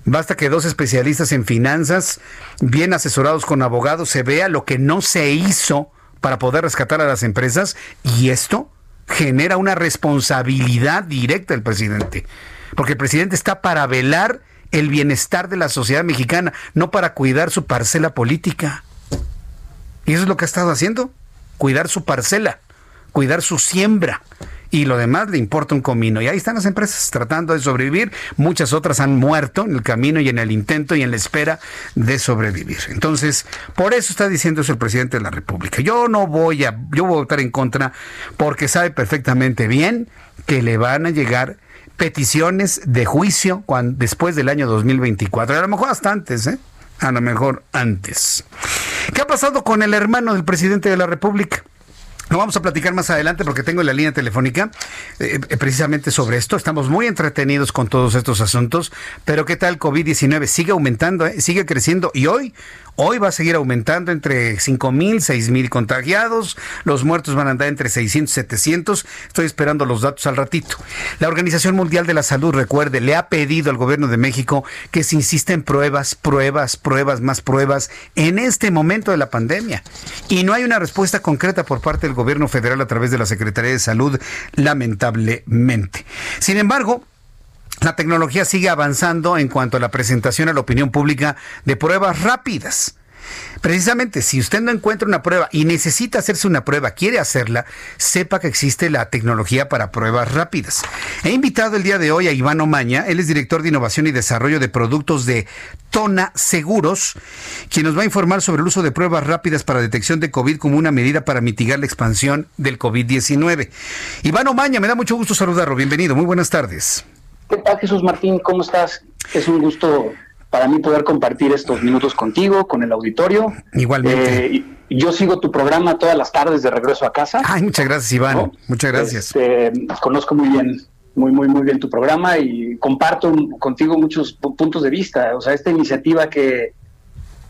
Basta que dos especialistas en finanzas, bien asesorados con abogados, se vea lo que no se hizo para poder rescatar a las empresas y esto genera una responsabilidad directa del presidente. Porque el presidente está para velar el bienestar de la sociedad mexicana, no para cuidar su parcela política. Y eso es lo que ha estado haciendo, cuidar su parcela, cuidar su siembra y lo demás le importa un comino. Y ahí están las empresas tratando de sobrevivir. Muchas otras han muerto en el camino y en el intento y en la espera de sobrevivir. Entonces, por eso está diciendo eso el presidente de la República. Yo no voy a, yo voy a votar en contra porque sabe perfectamente bien que le van a llegar peticiones de juicio cuando, después del año 2024. A lo mejor hasta antes, ¿eh? A lo mejor antes. ¿Qué ha pasado con el hermano del presidente de la República? Lo vamos a platicar más adelante porque tengo la línea telefónica eh, eh, precisamente sobre esto. Estamos muy entretenidos con todos estos asuntos, pero ¿qué tal COVID-19? Sigue aumentando, eh, sigue creciendo y hoy, Hoy va a seguir aumentando entre 5 mil, 6 mil contagiados. Los muertos van a andar entre 600 y 700. Estoy esperando los datos al ratito. La Organización Mundial de la Salud, recuerde, le ha pedido al gobierno de México que se insista en pruebas, pruebas, pruebas, más pruebas en este momento de la pandemia. Y no hay una respuesta concreta por parte del gobierno federal a través de la Secretaría de Salud, lamentablemente. Sin embargo, la tecnología sigue avanzando en cuanto a la presentación a la opinión pública de pruebas rápidas. Precisamente, si usted no encuentra una prueba y necesita hacerse una prueba, quiere hacerla, sepa que existe la tecnología para pruebas rápidas. He invitado el día de hoy a Iván Omaña, él es director de innovación y desarrollo de productos de Tona Seguros, quien nos va a informar sobre el uso de pruebas rápidas para detección de COVID como una medida para mitigar la expansión del COVID-19. Iván Omaña, me da mucho gusto saludarlo. Bienvenido, muy buenas tardes. ¿Qué tal, Jesús Martín? ¿Cómo estás? Es un gusto para mí poder compartir estos minutos contigo, con el auditorio. Igualmente. Eh, yo sigo tu programa todas las tardes de regreso a casa. Ay, muchas gracias, Iván. Muchas gracias. Este, conozco muy bien, muy, muy, muy bien tu programa y comparto contigo muchos puntos de vista. O sea, esta iniciativa que,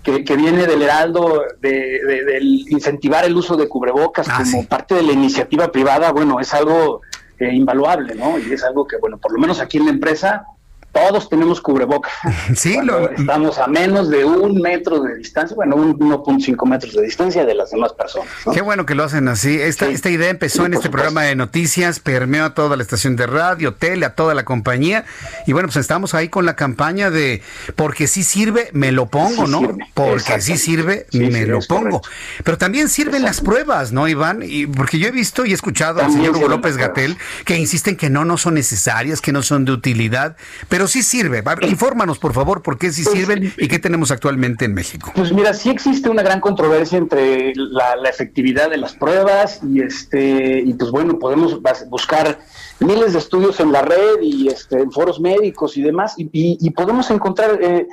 que, viene del Heraldo, de, del incentivar el uso de cubrebocas ah, como parte de la iniciativa privada, bueno, es algo eh, invaluable, ¿no? Y es algo que, bueno, por lo menos aquí en la empresa todos tenemos cubrebocas. [laughs] Sí, estamos a menos de un metro de distancia, bueno, 1.5 metros de distancia de las demás personas. Qué bueno que lo hacen así. Esta, esta idea empezó en este programa de noticias, permeó a toda la estación de radio, tele, a toda la compañía. Y bueno, pues estamos ahí con la campaña de porque sí sirve, me lo pongo, ¿no? Porque sí sirve, me lo pongo. Pero también sirven las pruebas, ¿no, Iván? Y porque yo he visto y he escuchado al señor Hugo López Gatel que insisten que no, no son necesarias, que no son de utilidad. Pero pero sí sirve. Infórmanos, por favor, por qué sí pues, sirven y qué tenemos actualmente en México. Pues mira, sí existe una gran controversia entre la, efectividad de las pruebas y este y pues bueno, podemos buscar miles de estudios en la red y este, en foros médicos y demás y, podemos encontrar eh,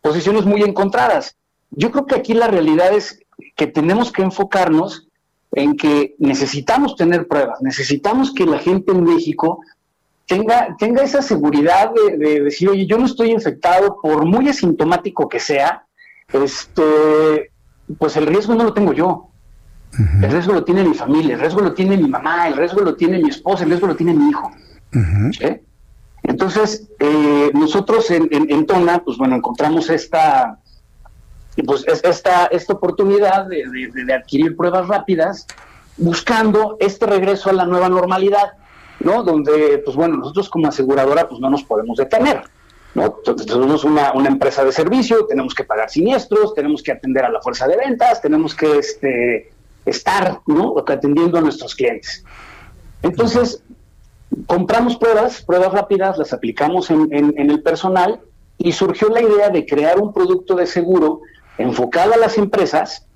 posiciones muy encontradas. Yo creo que aquí la realidad es que tenemos que enfocarnos en que necesitamos tener pruebas, necesitamos que la gente en México tenga, tenga esa seguridad de, decir, oye, yo no estoy infectado, por muy asintomático que sea, este, pues el riesgo no lo tengo yo. El riesgo lo tiene mi familia, el riesgo lo tiene mi mamá, el riesgo lo tiene mi esposa, el riesgo lo tiene mi hijo. Entonces, eh, nosotros en, en, Tona, pues bueno, encontramos esta, pues esta, esta oportunidad de, de adquirir pruebas rápidas, buscando este regreso a la nueva normalidad. ¿No? Donde, pues bueno, nosotros como aseguradora, pues no nos podemos detener. ¿no? Somos una, empresa de servicio, tenemos que pagar siniestros, tenemos que atender a la fuerza de ventas, tenemos que este, estar ¿no? atendiendo a nuestros clientes. Entonces, compramos pruebas, pruebas rápidas, las aplicamos en, en, el personal y surgió la idea de crear un producto de seguro enfocado a las empresas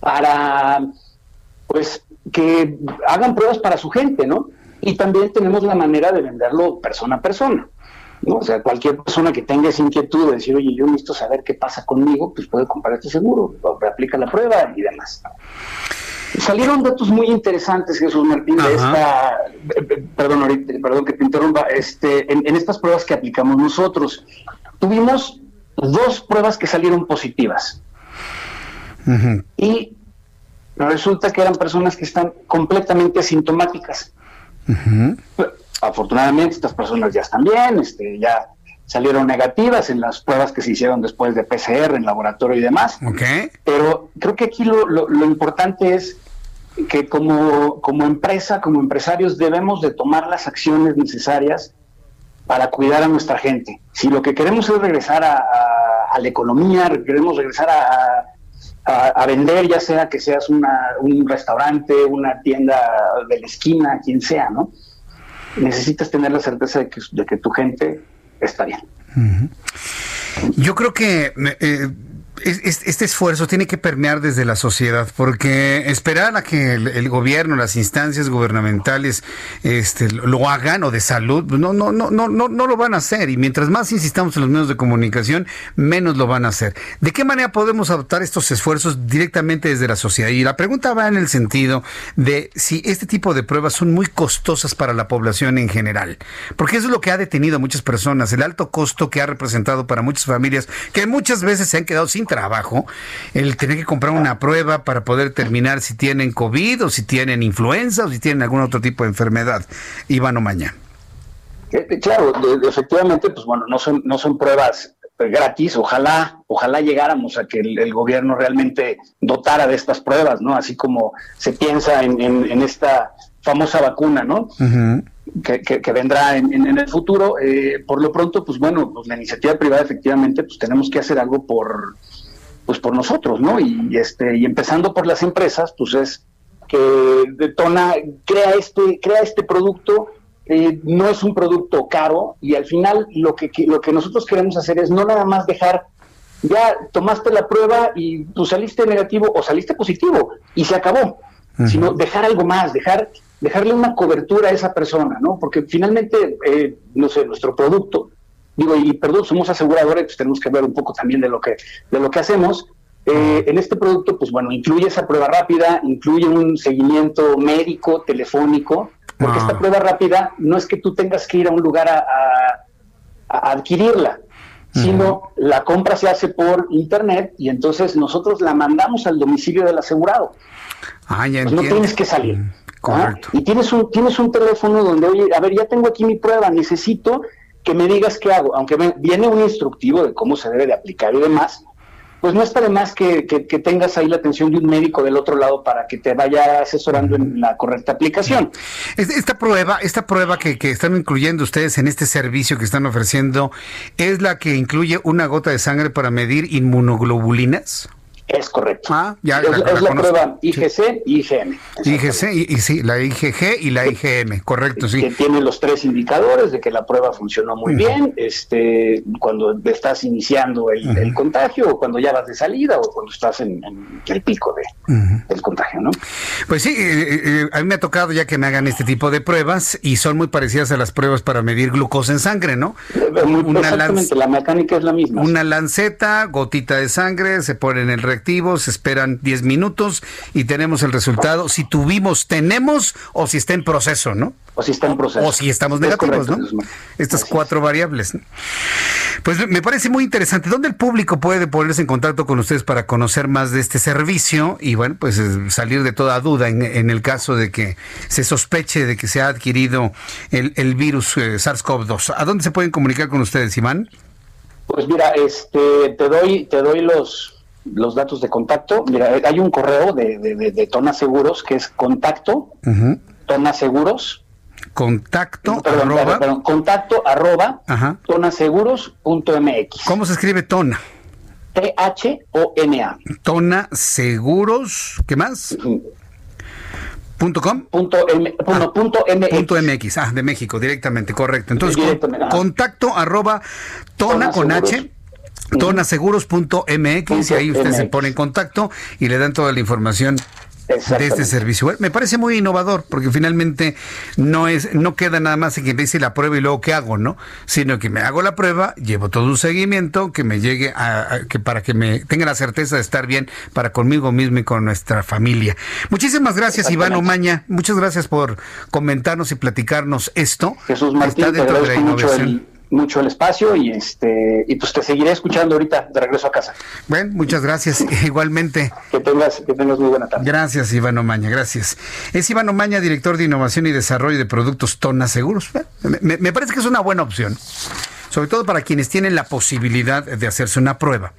para, pues, que hagan pruebas para su gente, ¿no? Y también tenemos la manera de venderlo persona a persona. ¿no? O sea, cualquier persona que tenga esa inquietud de decir, oye, yo necesito saber qué pasa conmigo, pues puede comprar este seguro, aplica la prueba y demás. Salieron datos muy interesantes, Jesús Martín, de esta, perdón, ahorita, perdón que te interrumpa, este, en, estas pruebas que aplicamos nosotros. Tuvimos dos pruebas que salieron positivas. Y resulta que eran personas que están completamente asintomáticas. Afortunadamente estas personas ya están bien, este, ya salieron negativas en las pruebas que se hicieron después de PCR en laboratorio y demás. Pero creo que aquí lo, lo, importante es que como, como empresa, como empresarios, debemos de tomar las acciones necesarias para cuidar a nuestra gente. Si lo que queremos es regresar a, la economía, queremos regresar a, vender, ya sea que seas un restaurante, una tienda de la esquina, quien sea, ¿no? Necesitas tener la certeza de que, de que tu gente está bien. Yo creo que eh, este esfuerzo tiene que permear desde la sociedad, porque esperar a que el, gobierno, las instancias gubernamentales, este, lo hagan o de salud, no, no, no, no, no, no lo van a hacer. Y mientras más insistamos en los medios de comunicación, menos lo van a hacer. ¿De qué manera podemos adoptar estos esfuerzos directamente desde la sociedad? Y la pregunta va en el sentido de si este tipo de pruebas son muy costosas para la población en general, porque eso es lo que ha detenido a muchas personas, el alto costo que ha representado para muchas familias que muchas veces se han quedado sin trabajo el tener que comprar una prueba para poder terminar si tienen COVID o si tienen influenza o si tienen algún otro tipo de enfermedad. Iván Omaña. Eh, eh, claro, efectivamente, pues bueno, no son, no son pruebas gratis, ojalá, ojalá llegáramos a que el, gobierno realmente dotara de estas pruebas, ¿no? Así como se piensa en, esta famosa vacuna, ¿no? que, vendrá en, el futuro. Eh, por lo pronto, pues bueno, pues la iniciativa privada efectivamente, pues tenemos que hacer algo por, pues por nosotros, ¿no? Y este y empezando por las empresas, pues es que Detona crea este crea este producto eh, no es un producto caro y al final lo que, lo que nosotros queremos hacer es no nada más dejar ya tomaste la prueba y tú saliste negativo o saliste positivo y se acabó, sino dejar algo más, dejar dejarle una cobertura a esa persona, ¿no? Porque finalmente, eh, no sé, nuestro producto digo, y perdón, somos aseguradores, pues tenemos que ver un poco también de lo que, de lo que hacemos. Eh, en este producto, pues bueno, incluye esa prueba rápida, incluye un seguimiento médico, telefónico, porque esta prueba rápida no es que tú tengas que ir a un lugar a, adquirirla, sino la compra se hace por internet y entonces nosotros la mandamos al domicilio del asegurado. Ah, ya pues no tienes que salir. Correcto. Y tienes un, tienes un teléfono donde, oye, a ver, ya tengo aquí mi prueba, necesito que me digas qué hago, aunque viene un instructivo de cómo se debe de aplicar y demás, pues no está de más que, tengas ahí la atención de un médico del otro lado para que te vaya asesorando en la correcta aplicación. Esta prueba, esta prueba que, que, están incluyendo ustedes en este servicio que están ofreciendo, ¿es la que incluye una gota de sangre para medir inmunoglobulinas? Es correcto. Ah, ya, es la, prueba IgC y IgM. IgC y, sí, la IgG y la IgM, correcto, sí. Que tiene los tres indicadores de que la prueba funcionó muy bien, este, cuando estás iniciando el, contagio o cuando ya vas de salida o cuando estás en, el pico de, del contagio, ¿no? Pues sí, eh, eh, eh, a mí me ha tocado ya que me hagan este tipo de pruebas y son muy parecidas a las pruebas para medir glucosa en sangre, ¿no? Exactamente, la mecánica es la misma. Una lanceta, gotita de sangre, se pone en el activos, esperan 10 minutos y tenemos el resultado. Si tuvimos, tenemos o si está en proceso, ¿no? O si está en proceso. O si estamos negativos, ¿no? Estas cuatro variables. Pues me parece muy interesante. ¿Dónde el público puede ponerse en contacto con ustedes para conocer más de este servicio y, bueno, pues eh, salir de toda duda en, el caso de que se sospeche de que se ha adquirido el, el virus eh, SARS-CoV-2? ¿A dónde se pueden comunicar con ustedes, Iván? Pues mira, este, te doy, te doy los, los datos de contacto. Mira, hay un correo de, de, Tona Seguros que es contacto, Tona Seguros. Contacto arroba. contacto arroba tonaseguros.mx. ¿Cómo se escribe Tona? T-H-O-N-A. Tona Seguros, ¿qué más? ¿Punto com? Punto, M, ah, punto, MX. Punto MX, ah, de México, directamente, correcto. Entonces, contacto arroba tona, con H tonaseguros.mx y ahí usted se pone en contacto y le dan toda la información de este servicio. me parece muy innovador porque finalmente no es no queda nada más en que me dice la prueba y luego qué hago, ¿no? Sino que me hago la prueba, llevo todo un seguimiento que me llegue a, que para que me tenga la certeza de estar bien para conmigo mismo y con nuestra familia. Muchísimas gracias Iván Omaña, muchas gracias por comentarnos y platicarnos esto. Jesús Martín, Está dentro de la innovación mucho el espacio y este y pues te seguiré escuchando ahorita de regreso a casa. Bueno, muchas gracias. [laughs] Igualmente. Que tengas, que tengas muy buena tarde. Gracias, Iván Omaña, gracias. Es Iván Omaña, director de innovación y desarrollo de productos Tona Seguros. Me, me parece que es una buena opción, sobre todo para quienes tienen la posibilidad de hacerse una prueba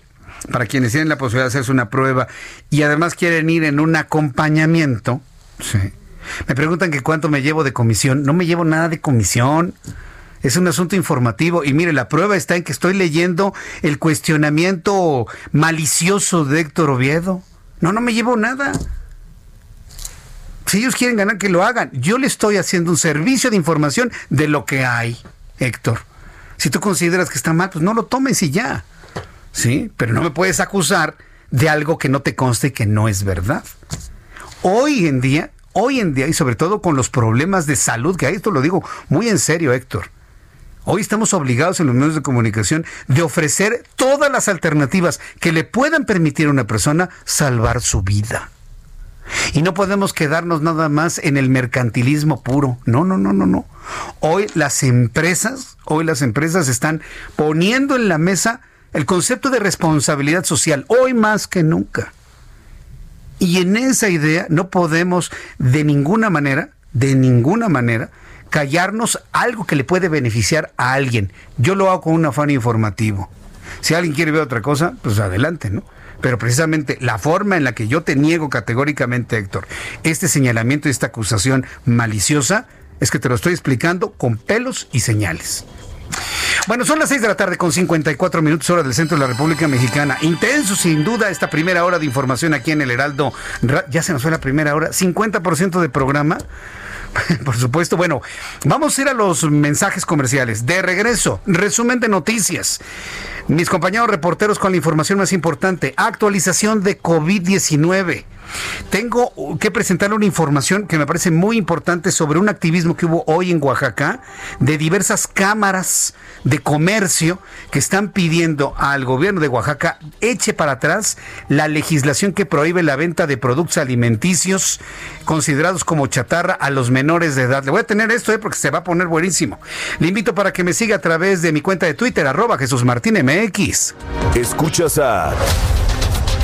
para quienes tienen la posibilidad de hacerse una prueba y además quieren ir en un acompañamiento, sí. me preguntan que cuánto me llevo de comisión. No me llevo nada de comisión. Es un asunto informativo. Y mire, la prueba está en que estoy leyendo el cuestionamiento malicioso de Héctor Oviedo. No, no me llevo nada. Si ellos quieren ganar, que lo hagan. Yo le estoy haciendo un servicio de información de lo que hay, Héctor. Si tú consideras que está mal, pues no lo tomes y ya. ¿Sí? Pero no me puedes acusar de algo que no te conste y que no es verdad. Hoy en día, hoy en día, y sobre todo con los problemas de salud que hay, esto lo digo muy en serio, Héctor. Hoy estamos obligados en los medios de comunicación de ofrecer todas las alternativas que le puedan permitir a una persona salvar su vida. Y no podemos quedarnos nada más en el mercantilismo puro. No, no, no, no, no. Hoy las empresas, hoy las empresas están poniendo en la mesa el concepto de responsabilidad social, hoy más que nunca. Y en esa idea no podemos de ninguna manera, de ninguna manera, callarnos algo que le puede beneficiar a alguien. Yo lo hago con un afán informativo. Si alguien quiere ver otra cosa, pues adelante, ¿no? pero precisamente la forma en la que yo te niego categóricamente, Héctor, este señalamiento y esta acusación maliciosa, es que te lo estoy explicando con pelos y señales. Bueno, son las 6 de la tarde con 54 minutos hora del centro de la República Mexicana. Intenso, sin duda, esta primera hora de información aquí en el Heraldo. Ya se nos fue la primera hora. 50% de programa. [laughs] Por supuesto, bueno, vamos a ir a los mensajes comerciales. De regreso, resumen de noticias. Mis compañeros reporteros con la información más importante, actualización de COVID-19. Tengo que presentar una información que me parece muy importante sobre un activismo que hubo hoy en Oaxaca de diversas cámaras de comercio que están pidiendo al gobierno de Oaxaca eche para atrás la legislación que prohíbe la venta de productos alimenticios considerados como chatarra a los menores de edad. Le voy a tener esto eh, porque se va a poner buenísimo. Le invito para que me siga a través de mi cuenta de Twitter, arroba Jesús Martín MX. Escuchas a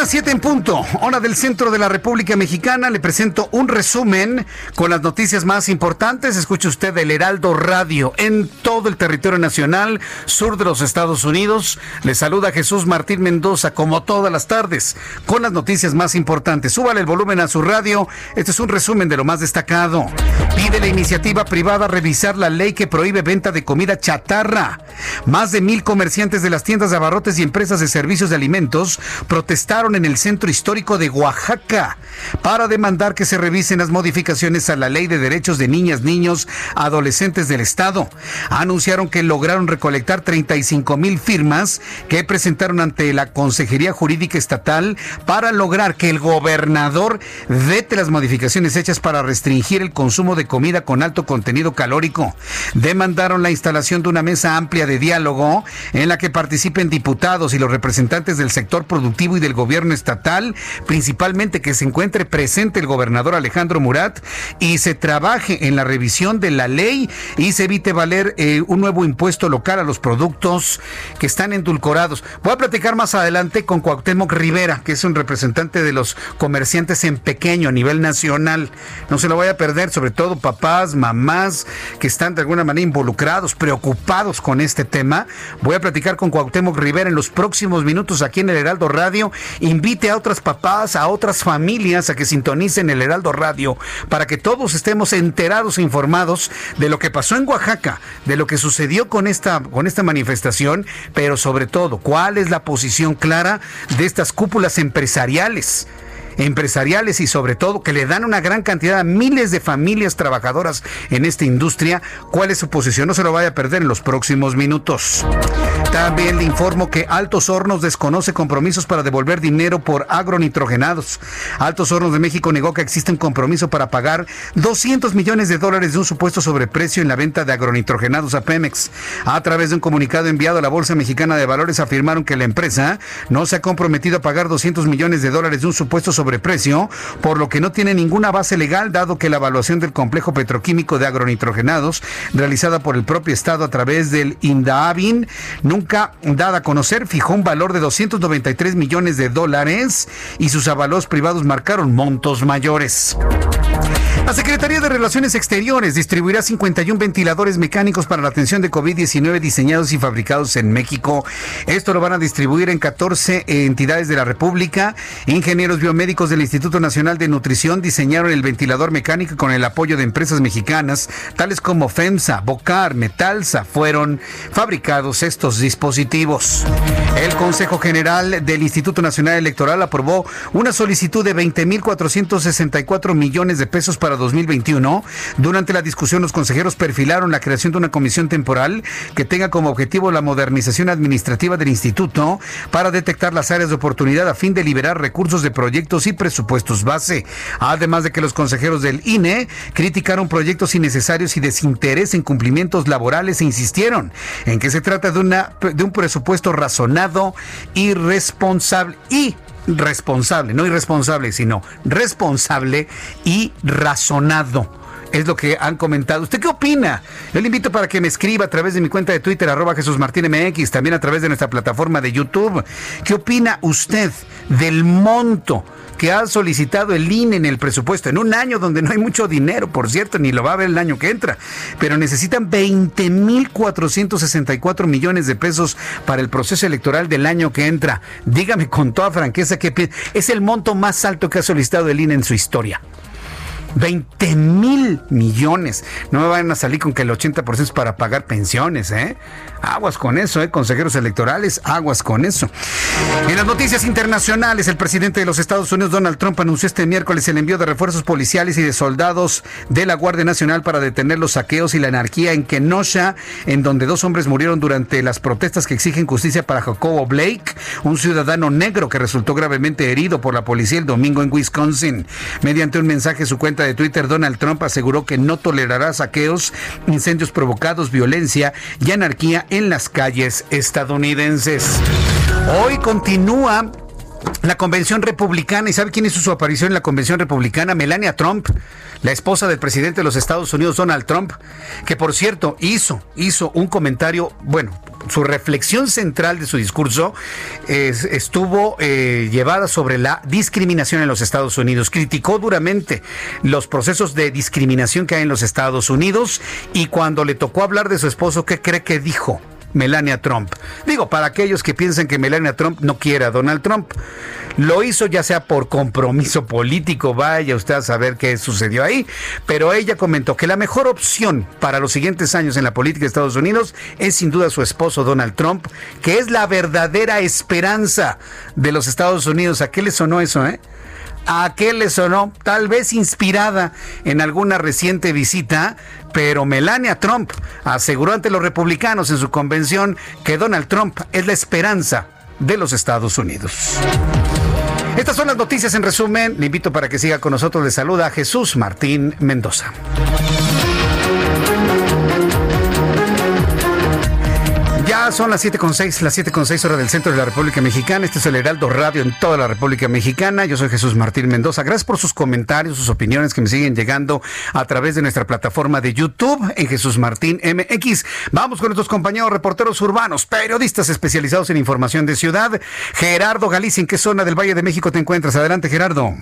Las 7 en punto, hora del centro de la República Mexicana. Le presento un resumen con las noticias más importantes. Escuche usted el Heraldo Radio en todo el territorio nacional, sur de los Estados Unidos. Le saluda Jesús Martín Mendoza, como todas las tardes, con las noticias más importantes. Súbale el volumen a su radio. Este es un resumen de lo más destacado. Pide la iniciativa privada revisar la ley que prohíbe venta de comida chatarra. Más de mil comerciantes de las tiendas de abarrotes y empresas de servicios de alimentos protestaron en el centro histórico de Oaxaca para demandar que se revisen las modificaciones a la ley de derechos de niñas, niños, adolescentes del Estado. Anunciaron que lograron recolectar 35 mil firmas que presentaron ante la Consejería Jurídica Estatal para lograr que el gobernador vete las modificaciones hechas para restringir el consumo de comida con alto contenido calórico. Demandaron la instalación de una mesa amplia de diálogo en la que participen diputados y los representantes del sector productivo y del gobierno estatal, principalmente que se encuentre presente el gobernador Alejandro Murat y se trabaje en la revisión de la ley y se evite valer eh, un nuevo impuesto local a los productos que están endulcorados. Voy a platicar más adelante con Cuauhtémoc Rivera, que es un representante de los comerciantes en pequeño a nivel nacional. No se lo vaya a perder, sobre todo papás, mamás que están de alguna manera involucrados, preocupados con este tema. Voy a platicar con Cuauhtémoc Rivera en los próximos minutos aquí en el Heraldo Radio invite a otras papás, a otras familias a que sintonicen el Heraldo Radio para que todos estemos enterados e informados de lo que pasó en Oaxaca, de lo que sucedió con esta, con esta manifestación, pero sobre todo, cuál es la posición clara de estas cúpulas empresariales empresariales y sobre todo que le dan una gran cantidad a miles de familias trabajadoras en esta industria. ¿Cuál es su posición? No se lo vaya a perder en los próximos minutos. También le informo que Altos Hornos desconoce compromisos para devolver dinero por agronitrogenados. Altos Hornos de México negó que existe un compromiso para pagar 200 millones de dólares de un supuesto sobreprecio en la venta de agronitrogenados a Pemex. A través de un comunicado enviado a la Bolsa Mexicana de Valores afirmaron que la empresa no se ha comprometido a pagar 200 millones de dólares de un supuesto sobreprecio, por lo que no tiene ninguna base legal dado que la evaluación del complejo petroquímico de agronitrogenados realizada por el propio Estado a través del INDAVIN, nunca dada a conocer, fijó un valor de 293 millones de dólares y sus avalos privados marcaron montos mayores. La Secretaría de Relaciones Exteriores distribuirá 51 ventiladores mecánicos para la atención de COVID-19 diseñados y fabricados en México. Esto lo van a distribuir en 14 entidades de la República. Ingenieros biomédicos del Instituto Nacional de Nutrición diseñaron el ventilador mecánico con el apoyo de empresas mexicanas, tales como FEMSA, Bocar, Metalsa. Fueron fabricados estos dispositivos. El Consejo General del Instituto Nacional Electoral aprobó una solicitud de 20.464 millones de pesos para 2021. Durante la discusión, los consejeros perfilaron la creación de una comisión temporal que tenga como objetivo la modernización administrativa del instituto para detectar las áreas de oportunidad a fin de liberar recursos de proyectos y presupuestos base. Además de que los consejeros del INE criticaron proyectos innecesarios y desinterés en cumplimientos laborales e insistieron en que se trata de, una, de un presupuesto razonado y responsable y responsable, no irresponsable, sino responsable y razonado. Es lo que han comentado. ¿Usted qué opina? Yo le invito para que me escriba a través de mi cuenta de Twitter, arroba Jesús MX, también a través de nuestra plataforma de YouTube. ¿Qué opina usted del monto que ha solicitado el INE en el presupuesto, en un año donde no hay mucho dinero, por cierto, ni lo va a ver el año que entra, pero necesitan 20.464 millones de pesos para el proceso electoral del año que entra. Dígame con toda franqueza que es el monto más alto que ha solicitado el INE en su historia. 20 mil millones. No me vayan a salir con que el 80% es para pagar pensiones, ¿eh? Aguas con eso, ¿eh? Consejeros electorales, aguas con eso. En las noticias internacionales, el presidente de los Estados Unidos, Donald Trump, anunció este miércoles el envío de refuerzos policiales y de soldados de la Guardia Nacional para detener los saqueos y la anarquía en Kenosha, en donde dos hombres murieron durante las protestas que exigen justicia para Jacobo Blake, un ciudadano negro que resultó gravemente herido por la policía el domingo en Wisconsin. Mediante un mensaje en su cuenta de Twitter, Donald Trump aseguró que no tolerará saqueos, incendios provocados, violencia y anarquía en las calles estadounidenses. Hoy continúa la convención republicana. ¿Y sabe quién hizo su aparición en la convención republicana? Melania Trump, la esposa del presidente de los Estados Unidos, Donald Trump, que por cierto hizo, hizo un comentario, bueno, su reflexión central de su discurso estuvo eh, llevada sobre la discriminación en los Estados Unidos. Criticó duramente los procesos de discriminación que hay en los Estados Unidos y cuando le tocó hablar de su esposo, ¿qué cree que dijo? Melania Trump. Digo, para aquellos que piensan que Melania Trump no quiere a Donald Trump. Lo hizo ya sea por compromiso político, vaya usted a saber qué sucedió ahí, pero ella comentó que la mejor opción para los siguientes años en la política de Estados Unidos es sin duda su esposo Donald Trump, que es la verdadera esperanza de los Estados Unidos. ¿A qué le sonó eso, eh? ¿A qué le sonó? Tal vez inspirada en alguna reciente visita, pero Melania Trump aseguró ante los republicanos en su convención que Donald Trump es la esperanza de los Estados Unidos. Estas son las noticias en resumen. Le invito para que siga con nosotros. Le saluda Jesús Martín Mendoza. Son las 7.6, las 7.6 horas del centro de la República Mexicana. Este es el Heraldo Radio en toda la República Mexicana. Yo soy Jesús Martín Mendoza. Gracias por sus comentarios, sus opiniones que me siguen llegando a través de nuestra plataforma de YouTube en Jesús Martín MX. Vamos con nuestros compañeros reporteros urbanos, periodistas especializados en información de ciudad. Gerardo Galicia, ¿en qué zona del Valle de México te encuentras? Adelante, Gerardo.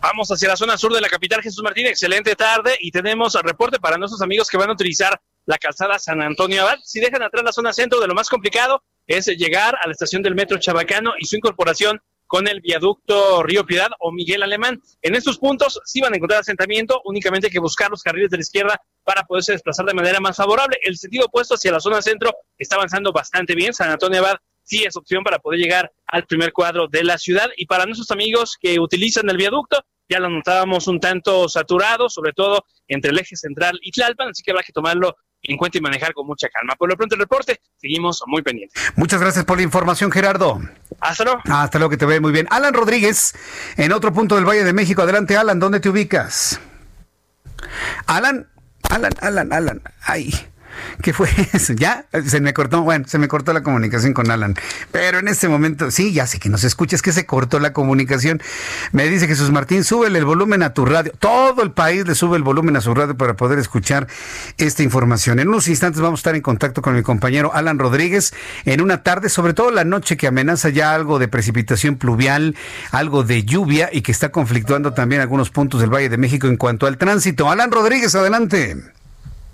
Vamos hacia la zona sur de la capital, Jesús Martín. Excelente tarde y tenemos reporte para nuestros amigos que van a utilizar la calzada San Antonio Abad. Si dejan atrás la zona centro, de lo más complicado es llegar a la estación del metro Chabacano y su incorporación con el viaducto Río Piedad o Miguel Alemán. En estos puntos sí van a encontrar asentamiento, únicamente hay que buscar los carriles de la izquierda para poderse desplazar de manera más favorable. El sentido opuesto hacia la zona centro está avanzando bastante bien. San Antonio Abad sí es opción para poder llegar al primer cuadro de la ciudad. Y para nuestros amigos que utilizan el viaducto, ya lo notábamos un tanto saturado, sobre todo entre el eje central y Tlalpan, así que habrá que tomarlo en cuenta y manejar con mucha calma. Por lo pronto el reporte, seguimos muy pendientes. Muchas gracias por la información, Gerardo. Hasta luego. Hasta luego, que te ve muy bien. Alan Rodríguez, en otro punto del Valle de México. Adelante, Alan, ¿dónde te ubicas? Alan, Alan, Alan, Alan. Ay. ¿Qué fue eso? ¿Ya? Se me cortó, bueno, se me cortó la comunicación con Alan. Pero en este momento, sí, ya sé que nos escucha, es que se cortó la comunicación. Me dice Jesús Martín, súbele el volumen a tu radio. Todo el país le sube el volumen a su radio para poder escuchar esta información. En unos instantes vamos a estar en contacto con mi compañero Alan Rodríguez en una tarde, sobre todo la noche que amenaza ya algo de precipitación pluvial, algo de lluvia y que está conflictuando también algunos puntos del Valle de México en cuanto al tránsito. Alan Rodríguez, adelante.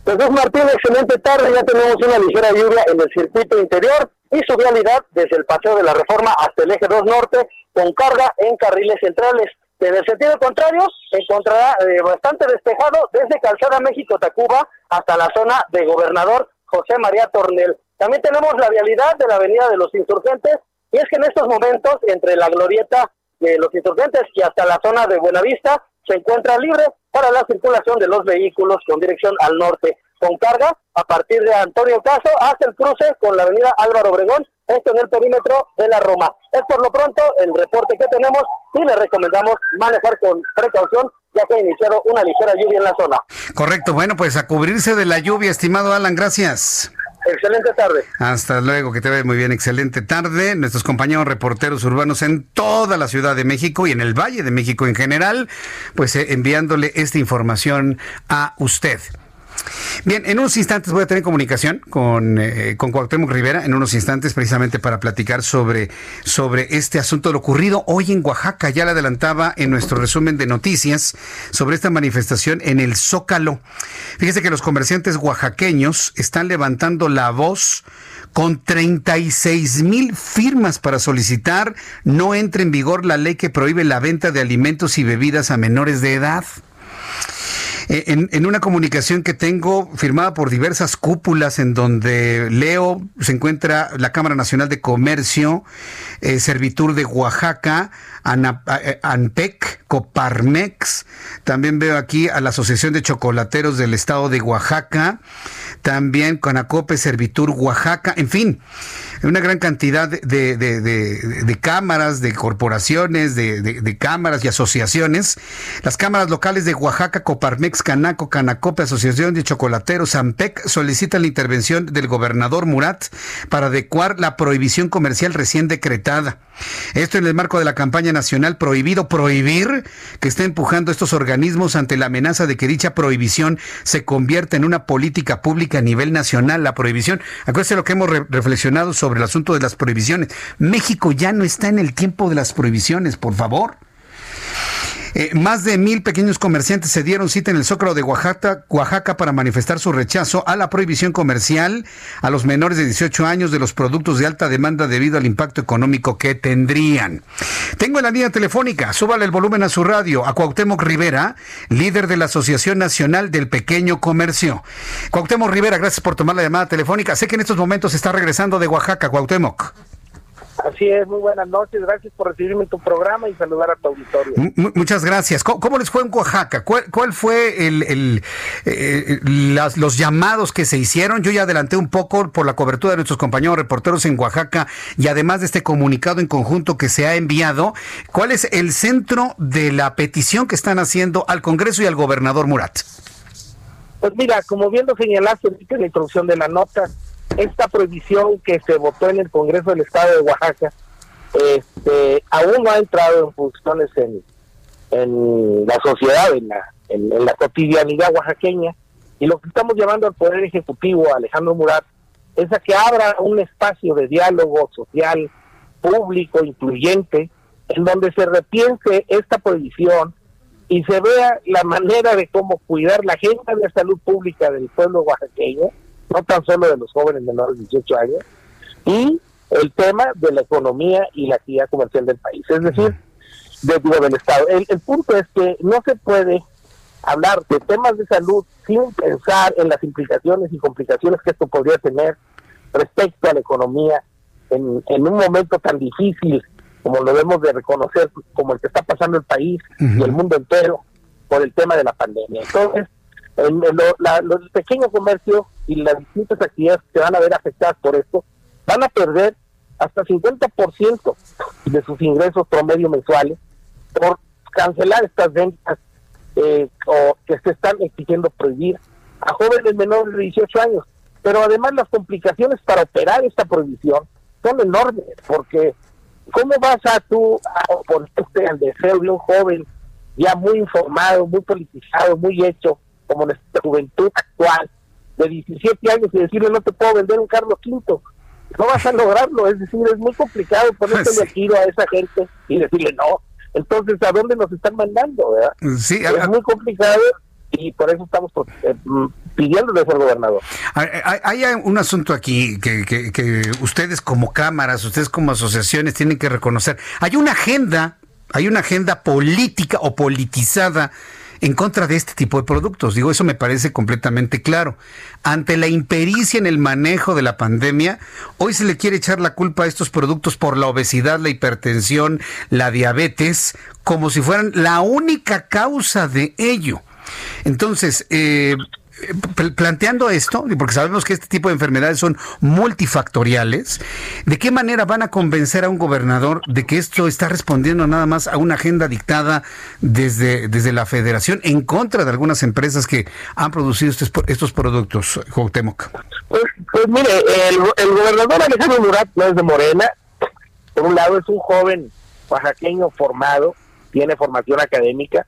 Jesús Martín, excelente tarde. Ya tenemos una ligera lluvia en el circuito interior y su vialidad desde el paseo de la Reforma hasta el eje 2 norte con carga en carriles centrales. En el sentido contrario, encontrará eh, bastante despejado desde Calzada México-Tacuba hasta la zona de Gobernador José María Tornel. También tenemos la vialidad de la Avenida de los Insurgentes y es que en estos momentos entre la glorieta de los Insurgentes y hasta la zona de Buenavista se encuentra libre para la circulación de los vehículos con dirección al norte, con carga a partir de Antonio Caso hasta el cruce con la avenida Álvaro Obregón, esto en el perímetro de la Roma. Es por lo pronto el reporte que tenemos y le recomendamos manejar con precaución ya que ha iniciado una ligera lluvia en la zona. Correcto, bueno, pues a cubrirse de la lluvia, estimado Alan, gracias. Excelente tarde. Hasta luego, que te ve muy bien. Excelente tarde. Nuestros compañeros reporteros urbanos en toda la Ciudad de México y en el Valle de México en general, pues eh, enviándole esta información a usted. Bien, en unos instantes voy a tener comunicación con, eh, con Cuauhtémoc Rivera, en unos instantes precisamente para platicar sobre, sobre este asunto lo ocurrido hoy en Oaxaca. Ya le adelantaba en nuestro resumen de noticias sobre esta manifestación en el Zócalo. Fíjese que los comerciantes oaxaqueños están levantando la voz con 36 mil firmas para solicitar no entre en vigor la ley que prohíbe la venta de alimentos y bebidas a menores de edad. Eh, en, una comunicación que tengo firmada por diversas cúpulas en donde leo, se encuentra la Cámara Nacional de Comercio, eh, Servitur de Oaxaca, eh, ANPEC, Coparmex, también veo aquí a la Asociación de Chocolateros del Estado de Oaxaca, también Conacope, Servitur Oaxaca, en fin, una gran cantidad de, cámaras, de corporaciones, de, cámaras y asociaciones. Las cámaras locales de Oaxaca, Coparmex, Canaco, Canacope, Asociación de Chocolateros, AMPEC, solicitan la intervención del gobernador Murat para adecuar la prohibición comercial recién decretada. Esto en el marco de la campaña nacional Prohibido Prohibir, que está empujando estos organismos ante la amenaza de que dicha prohibición se convierta en una política pública a nivel nacional. La prohibición, acuérdense lo que hemos reflexionado sobre el asunto de las prohibiciones. México ya no está en el tiempo de las prohibiciones, por favor. Eh, más de mil pequeños comerciantes se dieron cita en el Zócalo de Oaxaca, para manifestar su rechazo a la prohibición comercial a los menores de 18 años de los productos de alta demanda debido al impacto económico que tendrían. Tengo en la línea telefónica, súbale el volumen a su radio, a Cuauhtémoc Rivera, líder de la Asociación Nacional del Pequeño Comercio. Cuauhtémoc Rivera, gracias por tomar la llamada telefónica. Sé que en estos momentos está regresando de Oaxaca, Cuauhtémoc. Así es, muy buenas noches, gracias por recibirme en tu programa y saludar a tu auditorio. muchas gracias. ¿Cómo, les fue en Oaxaca? ¿Cuál, fue el, eh, los llamados que se hicieron? Yo ya adelanté un poco por la cobertura de nuestros compañeros reporteros en Oaxaca y además de este comunicado en conjunto que se ha enviado, ¿cuál es el centro de la petición que están haciendo al Congreso y al gobernador Murat? Pues mira, como bien lo señalaste en la introducción de la nota, esta prohibición que se votó en el Congreso del Estado de Oaxaca este, aún no ha entrado en funciones en, la sociedad, en la, en, la cotidianidad oaxaqueña. Y lo que estamos llamando al Poder Ejecutivo, Alejandro Murat, es a que abra un espacio de diálogo social, público, incluyente, en donde se repiense esta prohibición y se vea la manera de cómo cuidar la agenda de salud pública del pueblo oaxaqueño no tan solo de los jóvenes menores de 18 años, y el tema de la economía y la actividad comercial del país, es decir, de, del Estado. El, punto es que no se puede hablar de temas de salud sin pensar en las implicaciones y complicaciones que esto podría tener respecto a la economía en, en un momento tan difícil como lo debemos de reconocer, como el que está pasando el país y el mundo entero por el tema de la pandemia. Entonces, en, lo, la, los pequeños comercios y las distintas actividades que van a ver afectadas por esto, van a perder hasta 50% de sus ingresos promedio mensuales por cancelar estas ventas eh, o que se están exigiendo prohibir a jóvenes menores de 18 años. Pero además las complicaciones para operar esta prohibición son enormes, porque ¿cómo vas a tú a oponerte al deseo de un joven ya muy informado, muy politizado, muy hecho, como nuestra juventud actual, de 17 años, y decirle no te puedo vender un Carlos V? No vas a lograrlo, es decir, es muy complicado ponerse [laughs] sí. tiro a esa gente y decirle no. Entonces, ¿a dónde nos están mandando? ¿verdad? Sí, es muy complicado y por eso estamos eh, pidiéndole al gobernador. Hay, hay, un asunto aquí que, que, que, ustedes como cámaras, ustedes como asociaciones tienen que reconocer. Hay una agenda, hay una agenda política o politizada en contra de este tipo de productos. Digo, eso me parece completamente claro. Ante la impericia en el manejo de la pandemia, hoy se le quiere echar la culpa a estos productos por la obesidad, la hipertensión, la diabetes, como si fueran la única causa de ello. Entonces, eh, planteando esto, porque sabemos que este tipo de enfermedades son multifactoriales, ¿de qué manera van a convencer a un gobernador de que esto está respondiendo nada más a una agenda dictada desde, desde la federación en contra de algunas empresas que han producido estos, estos productos, Cuauhtémoc? Pues, pues mire, el, gobernador Alejandro Murat no es de Morena, por un lado es un joven oaxaqueño formado, tiene formación académica,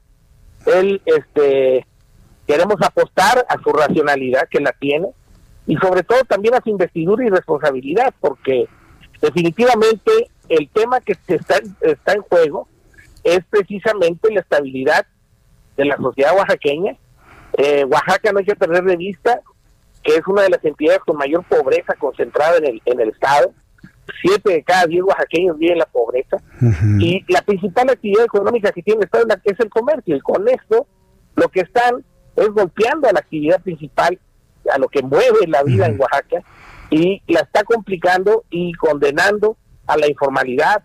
él este queremos apostar a su racionalidad que la tiene y sobre todo también a su investidura y responsabilidad porque definitivamente el tema que está, está en juego es precisamente la estabilidad de la sociedad oaxaqueña. Eh, Oaxaca no hay que perder de vista que es una de las entidades con mayor pobreza concentrada en el, en el estado. Siete de cada diez oaxaqueños viven en la pobreza. Uh -huh. Y la principal actividad económica que tiene el estado es el comercio. Y con esto lo que están es golpeando a la actividad principal, a lo que mueve la vida en Oaxaca, y la está complicando y condenando a la informalidad,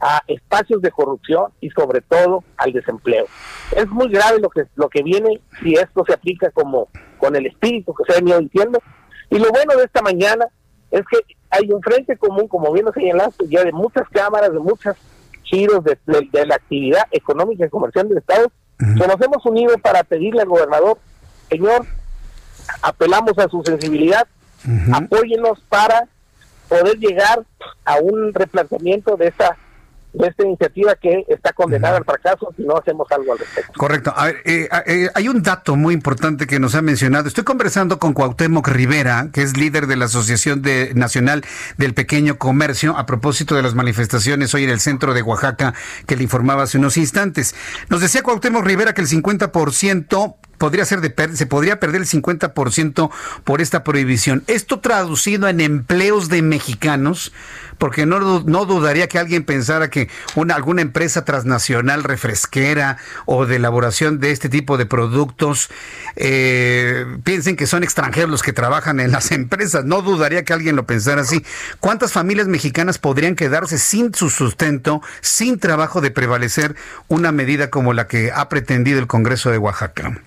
a espacios de corrupción y sobre todo al desempleo. Es muy grave lo que lo que viene si esto se aplica como con el espíritu que se ha venido diciendo. Y lo bueno de esta mañana es que hay un frente común, como bien lo señalaste, ya de muchas cámaras, de muchos giros de, de, de la actividad económica y comercial del Estado. Que nos hemos unido para pedirle al gobernador, señor, apelamos a su sensibilidad, uh -huh. apóyenos para poder llegar a un replanteamiento de esta de esta iniciativa que está condenada al fracaso si no hacemos algo al respecto. Correcto. A ver, eh, eh, hay un dato muy importante que nos ha mencionado. Estoy conversando con Cuauhtémoc Rivera, que es líder de la Asociación de, Nacional del Pequeño Comercio, a propósito de las manifestaciones hoy en el centro de Oaxaca que le informaba hace unos instantes. Nos decía Cuauhtémoc Rivera que el 50% podría ser de per se podría perder el 50% por esta prohibición. Esto traducido en empleos de mexicanos, porque no, no dudaría que alguien pensara que una, alguna empresa transnacional refresquera o de elaboración de este tipo de productos eh, piensen que son extranjeros los que trabajan en las [laughs] empresas. No dudaría que alguien lo pensara así. ¿Cuántas familias mexicanas podrían quedarse sin su sustento, sin trabajo de prevalecer una medida como la que ha pretendido el Congreso de Oaxaca?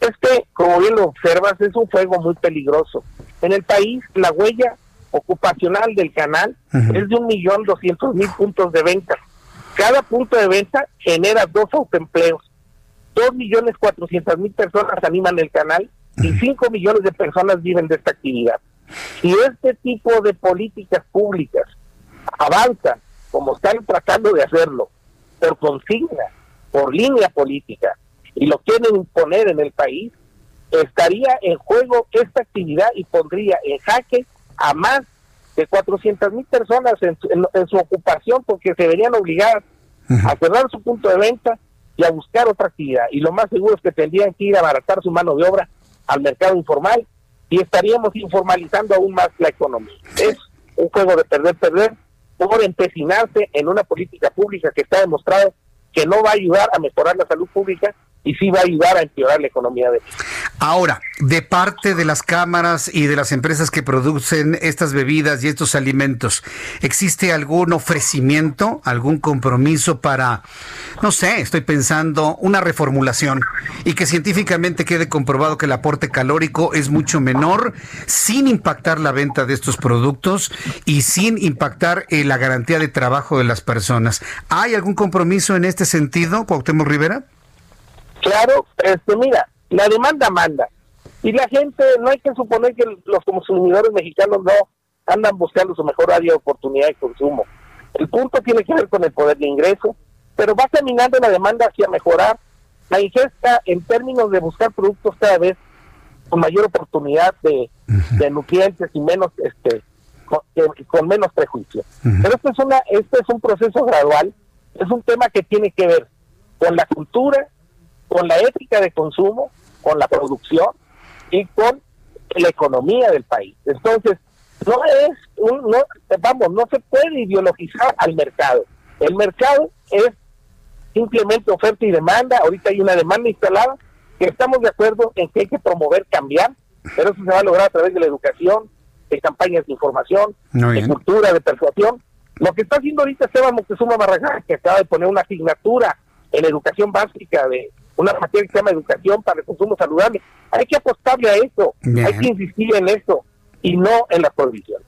Este, como bien lo observas, es un fuego muy peligroso. En el país, la huella ocupacional del canal uh -huh. es de un millón doscientos mil puntos de venta. Cada punto de venta genera dos autoempleos. Dos millones cuatrocientas mil personas animan el canal y cinco millones de personas viven de esta actividad. Si este tipo de políticas públicas avanzan como están tratando de hacerlo, por consigna, por línea política, y lo quieren imponer en el país, estaría en juego esta actividad y pondría en jaque a más de 400 mil personas en, en, en, su ocupación porque se verían obligadas uh -huh. a cerrar su punto de venta y a buscar otra actividad. Y lo más seguro es que tendrían que ir a abaratar su mano de obra al mercado informal y estaríamos informalizando aún más la economía. Es un juego de perder-perder por empecinarse en una política pública que está demostrado que no va a ayudar a mejorar la salud pública y sí va a ayudar a empeorar la economía de. Ahora, de parte de las cámaras y de las empresas que producen estas bebidas y estos alimentos, ¿existe algún ofrecimiento, algún compromiso para, no sé, estoy pensando, una reformulación y que científicamente quede comprobado que el aporte calórico es mucho menor sin impactar la venta de estos productos y sin impactar eh, la garantía de trabajo de las personas? ¿Hay algún compromiso en este sentido, Cuauhtémoc Rivera? Claro, este, mira, la demanda manda. Y la gente, no hay que suponer que los consumidores mexicanos no andan buscando su mejor área de oportunidad de consumo. El punto tiene que ver con el poder de ingreso, pero va caminando la demanda hacia mejorar la ingesta en términos de buscar productos cada vez con mayor oportunidad de, nutrientes y menos este con, menos prejuicio. Pero esto es una este es un proceso gradual, es un tema que tiene que ver con la cultura, con la ética de consumo, con la producción y con la economía del país. Entonces, no es un, no, vamos, no se puede ideologizar al mercado. El mercado es simplemente oferta y demanda. Ahorita hay una demanda instalada que estamos de acuerdo en que hay que promover, cambiar, pero eso se va a lograr a través de la educación, de campañas de información, de cultura, de persuasión. Lo que está haciendo ahorita Esteban Moctezuma Barragán, que acaba de poner una asignatura en educación básica de una materia que se llama educación para el consumo saludable. Hay que apostarle a eso, hay que insistir en eso y no en la prohibición.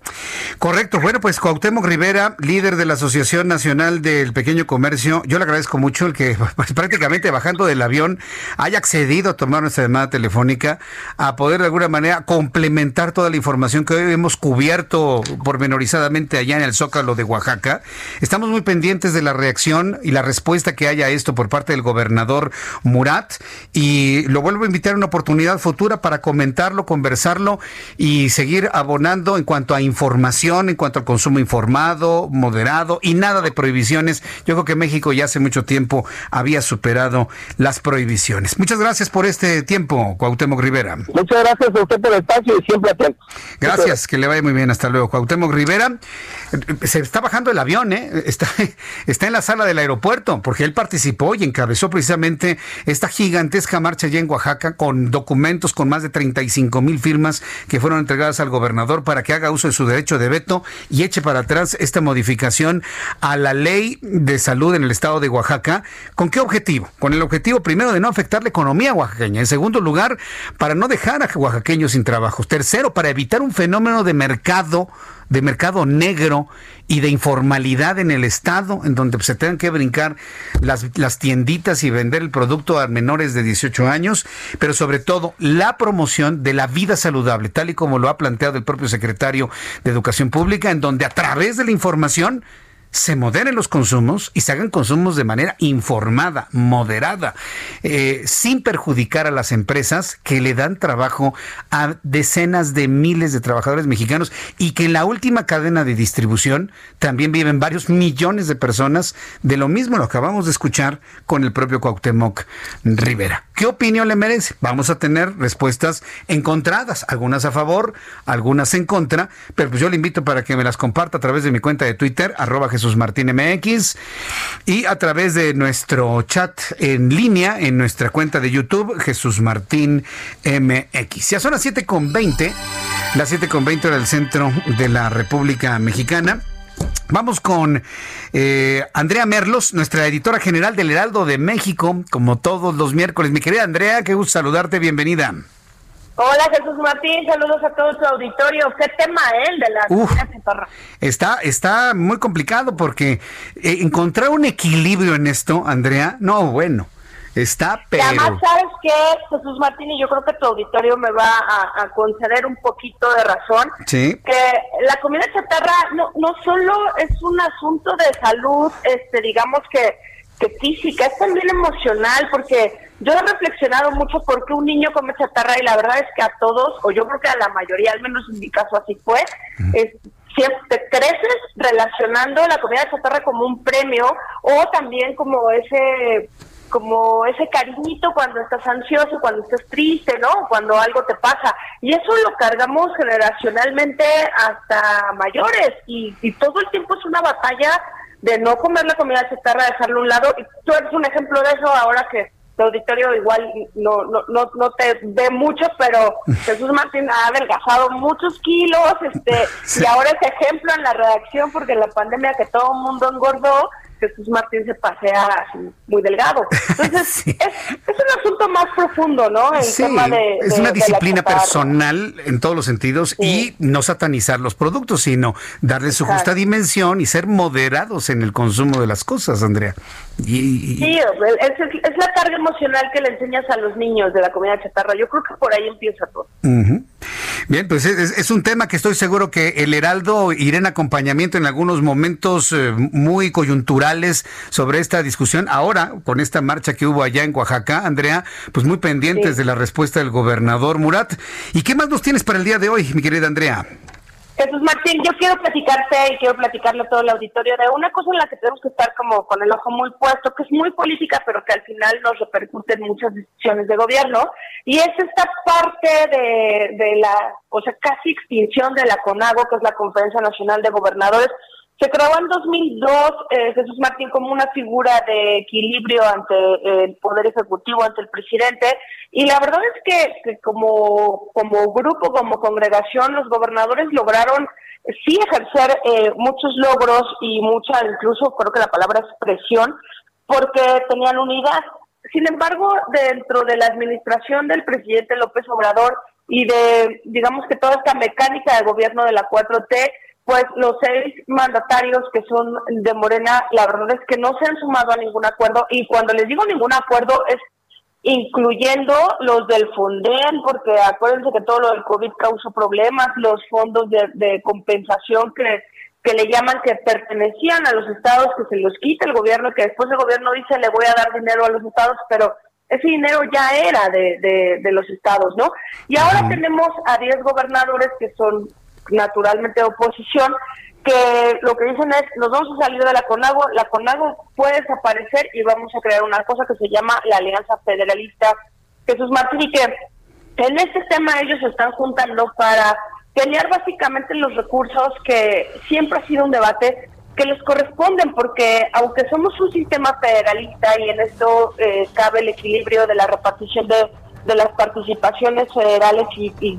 Correcto. Bueno, pues Cuauhtémoc Rivera, líder de la Asociación Nacional del Pequeño Comercio, yo le agradezco mucho el que [laughs] pues, prácticamente bajando del avión haya accedido a tomar nuestra llamada telefónica, a poder de alguna manera complementar toda la información que hoy hemos cubierto pormenorizadamente allá en el Zócalo de Oaxaca. Estamos muy pendientes de la reacción y la respuesta que haya a esto por parte del gobernador Murat y lo vuelvo a invitar a una oportunidad futura para comentarlo, conversarlo y seguir abonando en cuanto a información, en cuanto al consumo informado, moderado y nada de prohibiciones. Yo creo que México ya hace mucho tiempo había superado las prohibiciones. Muchas gracias por este tiempo, Cuauhtémoc Rivera. Muchas gracias a usted por el espacio y siempre atento. Gracias, que le vaya muy bien. Hasta luego. Cuauhtémoc Rivera, [laughs] se está bajando el avión, ¿eh? está, [laughs] está en la sala del aeropuerto, porque él participó y encabezó precisamente esta gigantesca marcha allá en Oaxaca con documentos con más de 35 mil firmas que fueron entregadas al gobernador para que haga uso de su derecho de veto y eche para atrás esta modificación a la ley de salud en el estado de Oaxaca. ¿Con qué objetivo? Con el objetivo primero de no afectar la economía oaxaqueña. En segundo lugar, para no dejar a oaxaqueños sin trabajo. Tercero, para evitar un fenómeno de mercado de mercado negro y de informalidad en el Estado, en donde se tengan que brincar las, las tienditas y vender el producto a menores de 18 años, pero sobre todo la promoción de la vida saludable, tal y como lo ha planteado el propio secretario de Educación Pública, en donde a través de la información se moderen los consumos y se hagan consumos de manera informada, moderada, eh, sin perjudicar a las empresas que le dan trabajo a decenas de miles de trabajadores mexicanos y que en la última cadena de distribución también viven varios millones de personas. De lo mismo lo acabamos de escuchar con el propio Cuauhtémoc Rivera. ¿Qué opinión le merece? Vamos a tener respuestas encontradas, algunas a favor, algunas en contra, pero pues yo le invito para que me las comparta a través de mi cuenta de Twitter, arroba Jesús Martín MX y a través de nuestro chat en línea en nuestra cuenta de YouTube Jesús Martín MX. Ya son las 7.20, las 7.20 del centro de la República Mexicana. Vamos con eh, Andrea Merlos, nuestra editora general del Heraldo de México, como todos los miércoles. Mi querida Andrea, qué gusto saludarte, bienvenida. Hola Jesús Martín, saludos a todo tu auditorio. ¿Qué tema él eh, de la Uf, Está, está muy complicado porque eh, encontrar un equilibrio en esto, Andrea, no, bueno. Está pero... además, ¿sabes que Jesús Martín? Y yo creo que tu auditorio me va a, conceder un poquito de razón. Sí. Que la comida chatarra no, no solo es un asunto de salud, este digamos que, que física, es también emocional, porque yo he reflexionado mucho por qué un niño come chatarra y la verdad es que a todos, o yo creo que a la mayoría, al menos en mi caso así fue, es, siempre creces relacionando la comida chatarra como un premio o también como ese como ese cariñito cuando estás ansioso, cuando estás triste, ¿no? Cuando algo te pasa. Y eso lo cargamos generacionalmente hasta mayores y, y todo el tiempo es una batalla de no comer la comida chatarra, dejarlo a un lado. Y tú eres un ejemplo de eso ahora que el auditorio igual no, no, no, no te ve mucho, pero [laughs] Jesús Martín ha adelgazado muchos kilos, este, [laughs] y ahora es ejemplo en la redacción porque la pandemia que todo el mundo engordó, Jesús Martín se pasea así, muy delgado. Entonces, [laughs] es, es, un asunto más profundo, ¿no? El tema de, es una disciplina personal en todos los sentidos y no satanizar los productos, sino darle su justa dimensión y ser moderados en el consumo de las cosas, Andrea. Y, Sí, es, la carga emocional que le enseñas a los niños de la comida chatarra. Yo creo que por ahí empieza todo. Bien, pues es, un tema que estoy seguro que el Heraldo irá en acompañamiento en algunos momentos eh, muy coyunturales sobre esta discusión. Ahora, con esta marcha que hubo allá en Oaxaca, Andrea, pues muy pendientes de la respuesta del gobernador Murat. ¿Y qué más nos tienes para el día de hoy, mi querida Andrea? Jesús Martín, yo quiero platicarte y quiero platicarle a todo el auditorio de una cosa en la que tenemos que estar como con el ojo muy puesto, que es muy política, pero que al final nos repercute en muchas decisiones de gobierno, y es esta parte de, de la, o sea, casi extinción de la CONAGO, que es la Conferencia Nacional de Gobernadores, se creó en 2002 eh, Jesús Martín como una figura de equilibrio ante el Poder Ejecutivo, ante el presidente, y la verdad es que, como, grupo, como congregación, los gobernadores lograron eh, sí ejercer eh, muchos logros y mucha, incluso creo que la palabra es presión, porque tenían unidad. Sin embargo, dentro de la administración del presidente López Obrador y de, digamos que toda esta mecánica de gobierno de la 4T, pues los seis mandatarios que son de Morena, la verdad es que no se han sumado a ningún acuerdo y cuando les digo ningún acuerdo es incluyendo los del FONDEN, porque acuérdense que todo lo del COVID causó problemas, los fondos de, compensación que, que le llaman que pertenecían a los estados, que se los quita el gobierno, que después el gobierno dice le voy a dar dinero a los estados, pero ese dinero ya era de, de, de los estados, ¿no? Y ahora tenemos a 10 gobernadores que son naturalmente oposición, que lo que dicen es, nos vamos a salir de la CONAGO, la CONAGO puede desaparecer y vamos a crear una cosa que se llama la Alianza Federalista. Jesús Martín que en este tema ellos se están juntando para pelear básicamente los recursos que siempre ha sido un debate que les corresponden, porque aunque somos un sistema federalista y en esto eh, cabe el equilibrio de la repartición de, de las participaciones federales y, y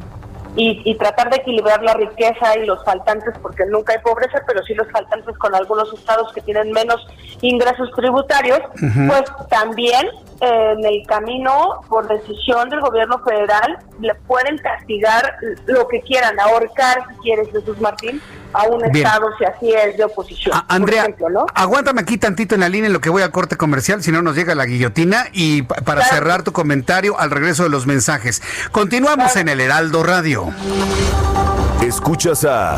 y, tratar de equilibrar la riqueza y los faltantes, porque nunca hay pobreza, pero sí los faltantes con algunos estados que tienen menos ingresos tributarios, pues también en el camino, por decisión del gobierno federal, le pueden castigar lo que quieran, ahorcar, si quieres, Jesús Martín, a un Estado si así es de oposición. Andrea, aguántame aquí tantito en la línea en lo que voy a corte comercial, si no nos llega la guillotina. Y para cerrar tu comentario al regreso de los mensajes. Continuamos en el Heraldo Radio. Escuchas a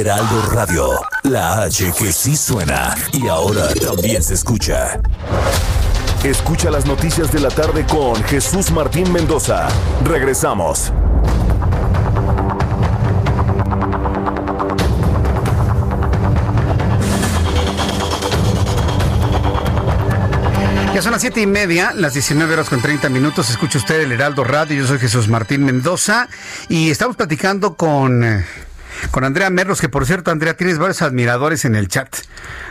Heraldo Radio, la H que sí suena y ahora también se escucha. Escucha las noticias de la tarde con Jesús Martín Mendoza. Regresamos. Ya son las siete y media, las 19 horas con 30 minutos. Escucha usted el Heraldo Radio. Yo soy Jesús Martín Mendoza y estamos platicando con eh, con Andrea Merlos, que por cierto, Andrea, tienes varios admiradores en el chat.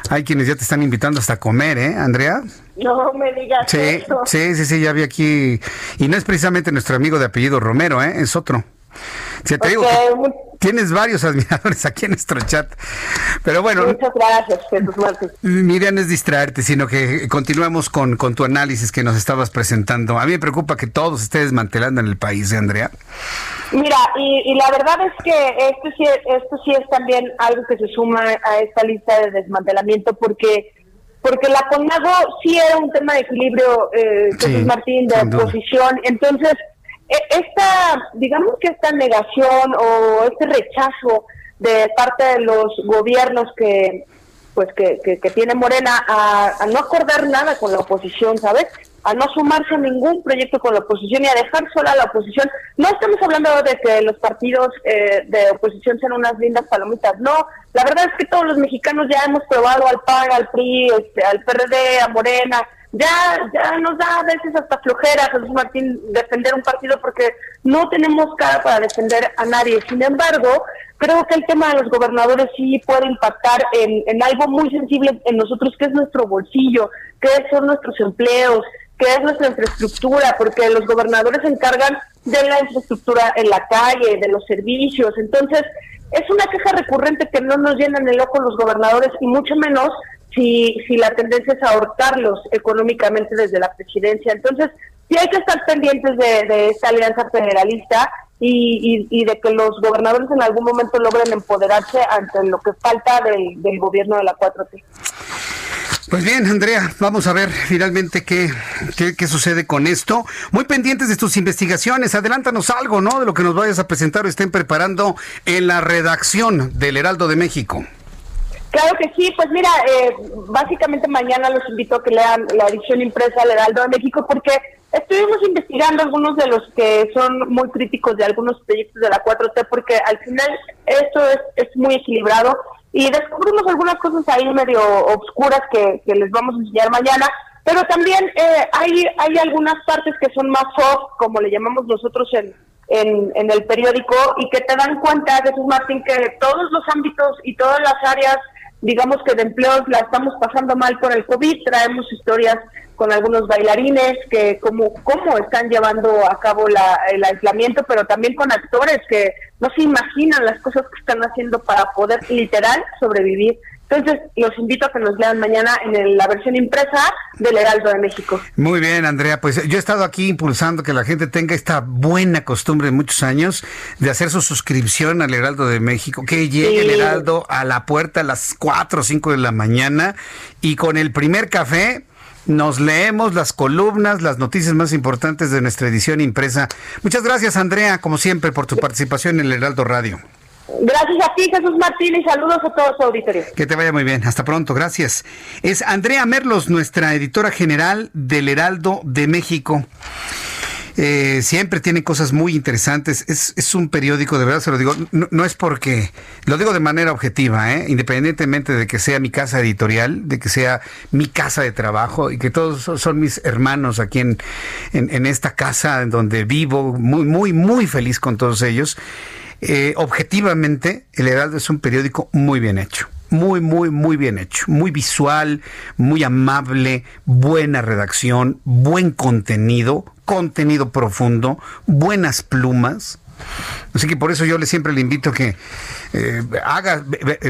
Hay quienes ya te están invitando hasta comer, ¿eh, Andrea? No me digas sí, eso. Sí, sí, sí, ya vi aquí. Y no es precisamente nuestro amigo de apellido Romero, ¿eh? Es otro. Te digo tienes varios [laughs] admiradores aquí en nuestro chat. Pero bueno. Muchas gracias, Jesús Martín. Miriam, es distraerte, sino que continuemos con, con tu análisis que nos estabas presentando. A mí me preocupa que todo se esté desmantelando en el país, ¿eh, Andrea? Mira, y, la verdad es que esto sí, esto sí es también algo que se suma a esta lista de desmantelamiento porque porque la CONAGO sí era un tema de equilibrio, eh, Jesús Martín, de oposición. Entonces, esta, digamos que esta negación o este rechazo de parte de los gobiernos que pues que, que, tiene Morena a, no acordar nada con la oposición, ¿sabes? a no sumarse a ningún proyecto con la oposición y a dejar sola a la oposición. No estamos hablando de que los partidos eh, de oposición sean unas lindas palomitas, no. La verdad es que todos los mexicanos ya hemos probado al PAN, al PRI, este, al PRD, a Morena, ya, ya nos da a veces hasta flojera, Jesús Martín, defender un partido porque no tenemos cara para defender a nadie. Sin embargo, creo que el tema de los gobernadores sí puede impactar en, en algo muy sensible en nosotros, que es nuestro bolsillo, que son nuestros empleos, que es nuestra infraestructura, porque los gobernadores se encargan de la infraestructura en la calle, de los servicios. Entonces, es una queja recurrente que no nos llenan el ojo los gobernadores y mucho menos si, si la tendencia es ahorcarlos económicamente desde la presidencia. Entonces, sí hay que estar pendientes de, esta alianza federalista y, y, de que los gobernadores en algún momento logren empoderarse ante lo que falta del, gobierno de la 4T. Pues bien, Andrea, vamos a ver finalmente qué, qué, sucede con esto. Muy pendientes de tus investigaciones, adelántanos algo, ¿no? De lo que nos vayas a presentar o estén preparando en la redacción del Heraldo de México. Claro que sí, pues mira, eh, básicamente mañana los invito a que lean la edición impresa del Heraldo de México porque estuvimos investigando algunos de los que son muy críticos de algunos proyectos de la 4T porque al final esto es, es muy equilibrado y descubrimos algunas cosas ahí medio obscuras que, les vamos a enseñar mañana, pero también eh, hay, hay algunas partes que son más soft, como le llamamos nosotros en, en, en el periódico, y que te dan cuenta, Jesús Martín, que todos los ámbitos y todas las áreas digamos que de empleos la estamos pasando mal por el COVID, traemos historias con algunos bailarines que cómo, cómo están llevando a cabo la, el aislamiento, pero también con actores que no se imaginan las cosas que están haciendo para poder literal sobrevivir. Entonces, los invito a que nos lean mañana en la versión impresa del Heraldo de México. Muy bien, Andrea. Pues yo he estado aquí impulsando que la gente tenga esta buena costumbre de muchos años de hacer su suscripción al Heraldo de México, que llegue el Heraldo a la puerta a las 4 o 5 de la mañana y con el primer café nos leemos las columnas, las noticias más importantes de nuestra edición impresa. Muchas gracias, Andrea, como siempre, por tu participación en el Heraldo Radio. Gracias a ti, Jesús Martín, y saludos a todos su auditorio. Que te vaya muy bien. Hasta pronto, gracias. Es Andrea Merlos, nuestra editora general del Heraldo de México. Eh, siempre tiene cosas muy interesantes. Es, un periódico, de verdad se lo digo, no, es porque, lo digo de manera objetiva, ¿eh? independientemente de que sea mi casa editorial, de que sea mi casa de trabajo y que todos son mis hermanos aquí en, en esta casa en donde vivo, muy, muy, muy feliz con todos ellos. Eh, objetivamente, El Heraldo es un periódico muy bien hecho. Muy, muy, muy bien hecho. Muy visual, muy amable, buena redacción, buen contenido, contenido profundo, buenas plumas. Así que por eso yo le siempre le invito que eh, haga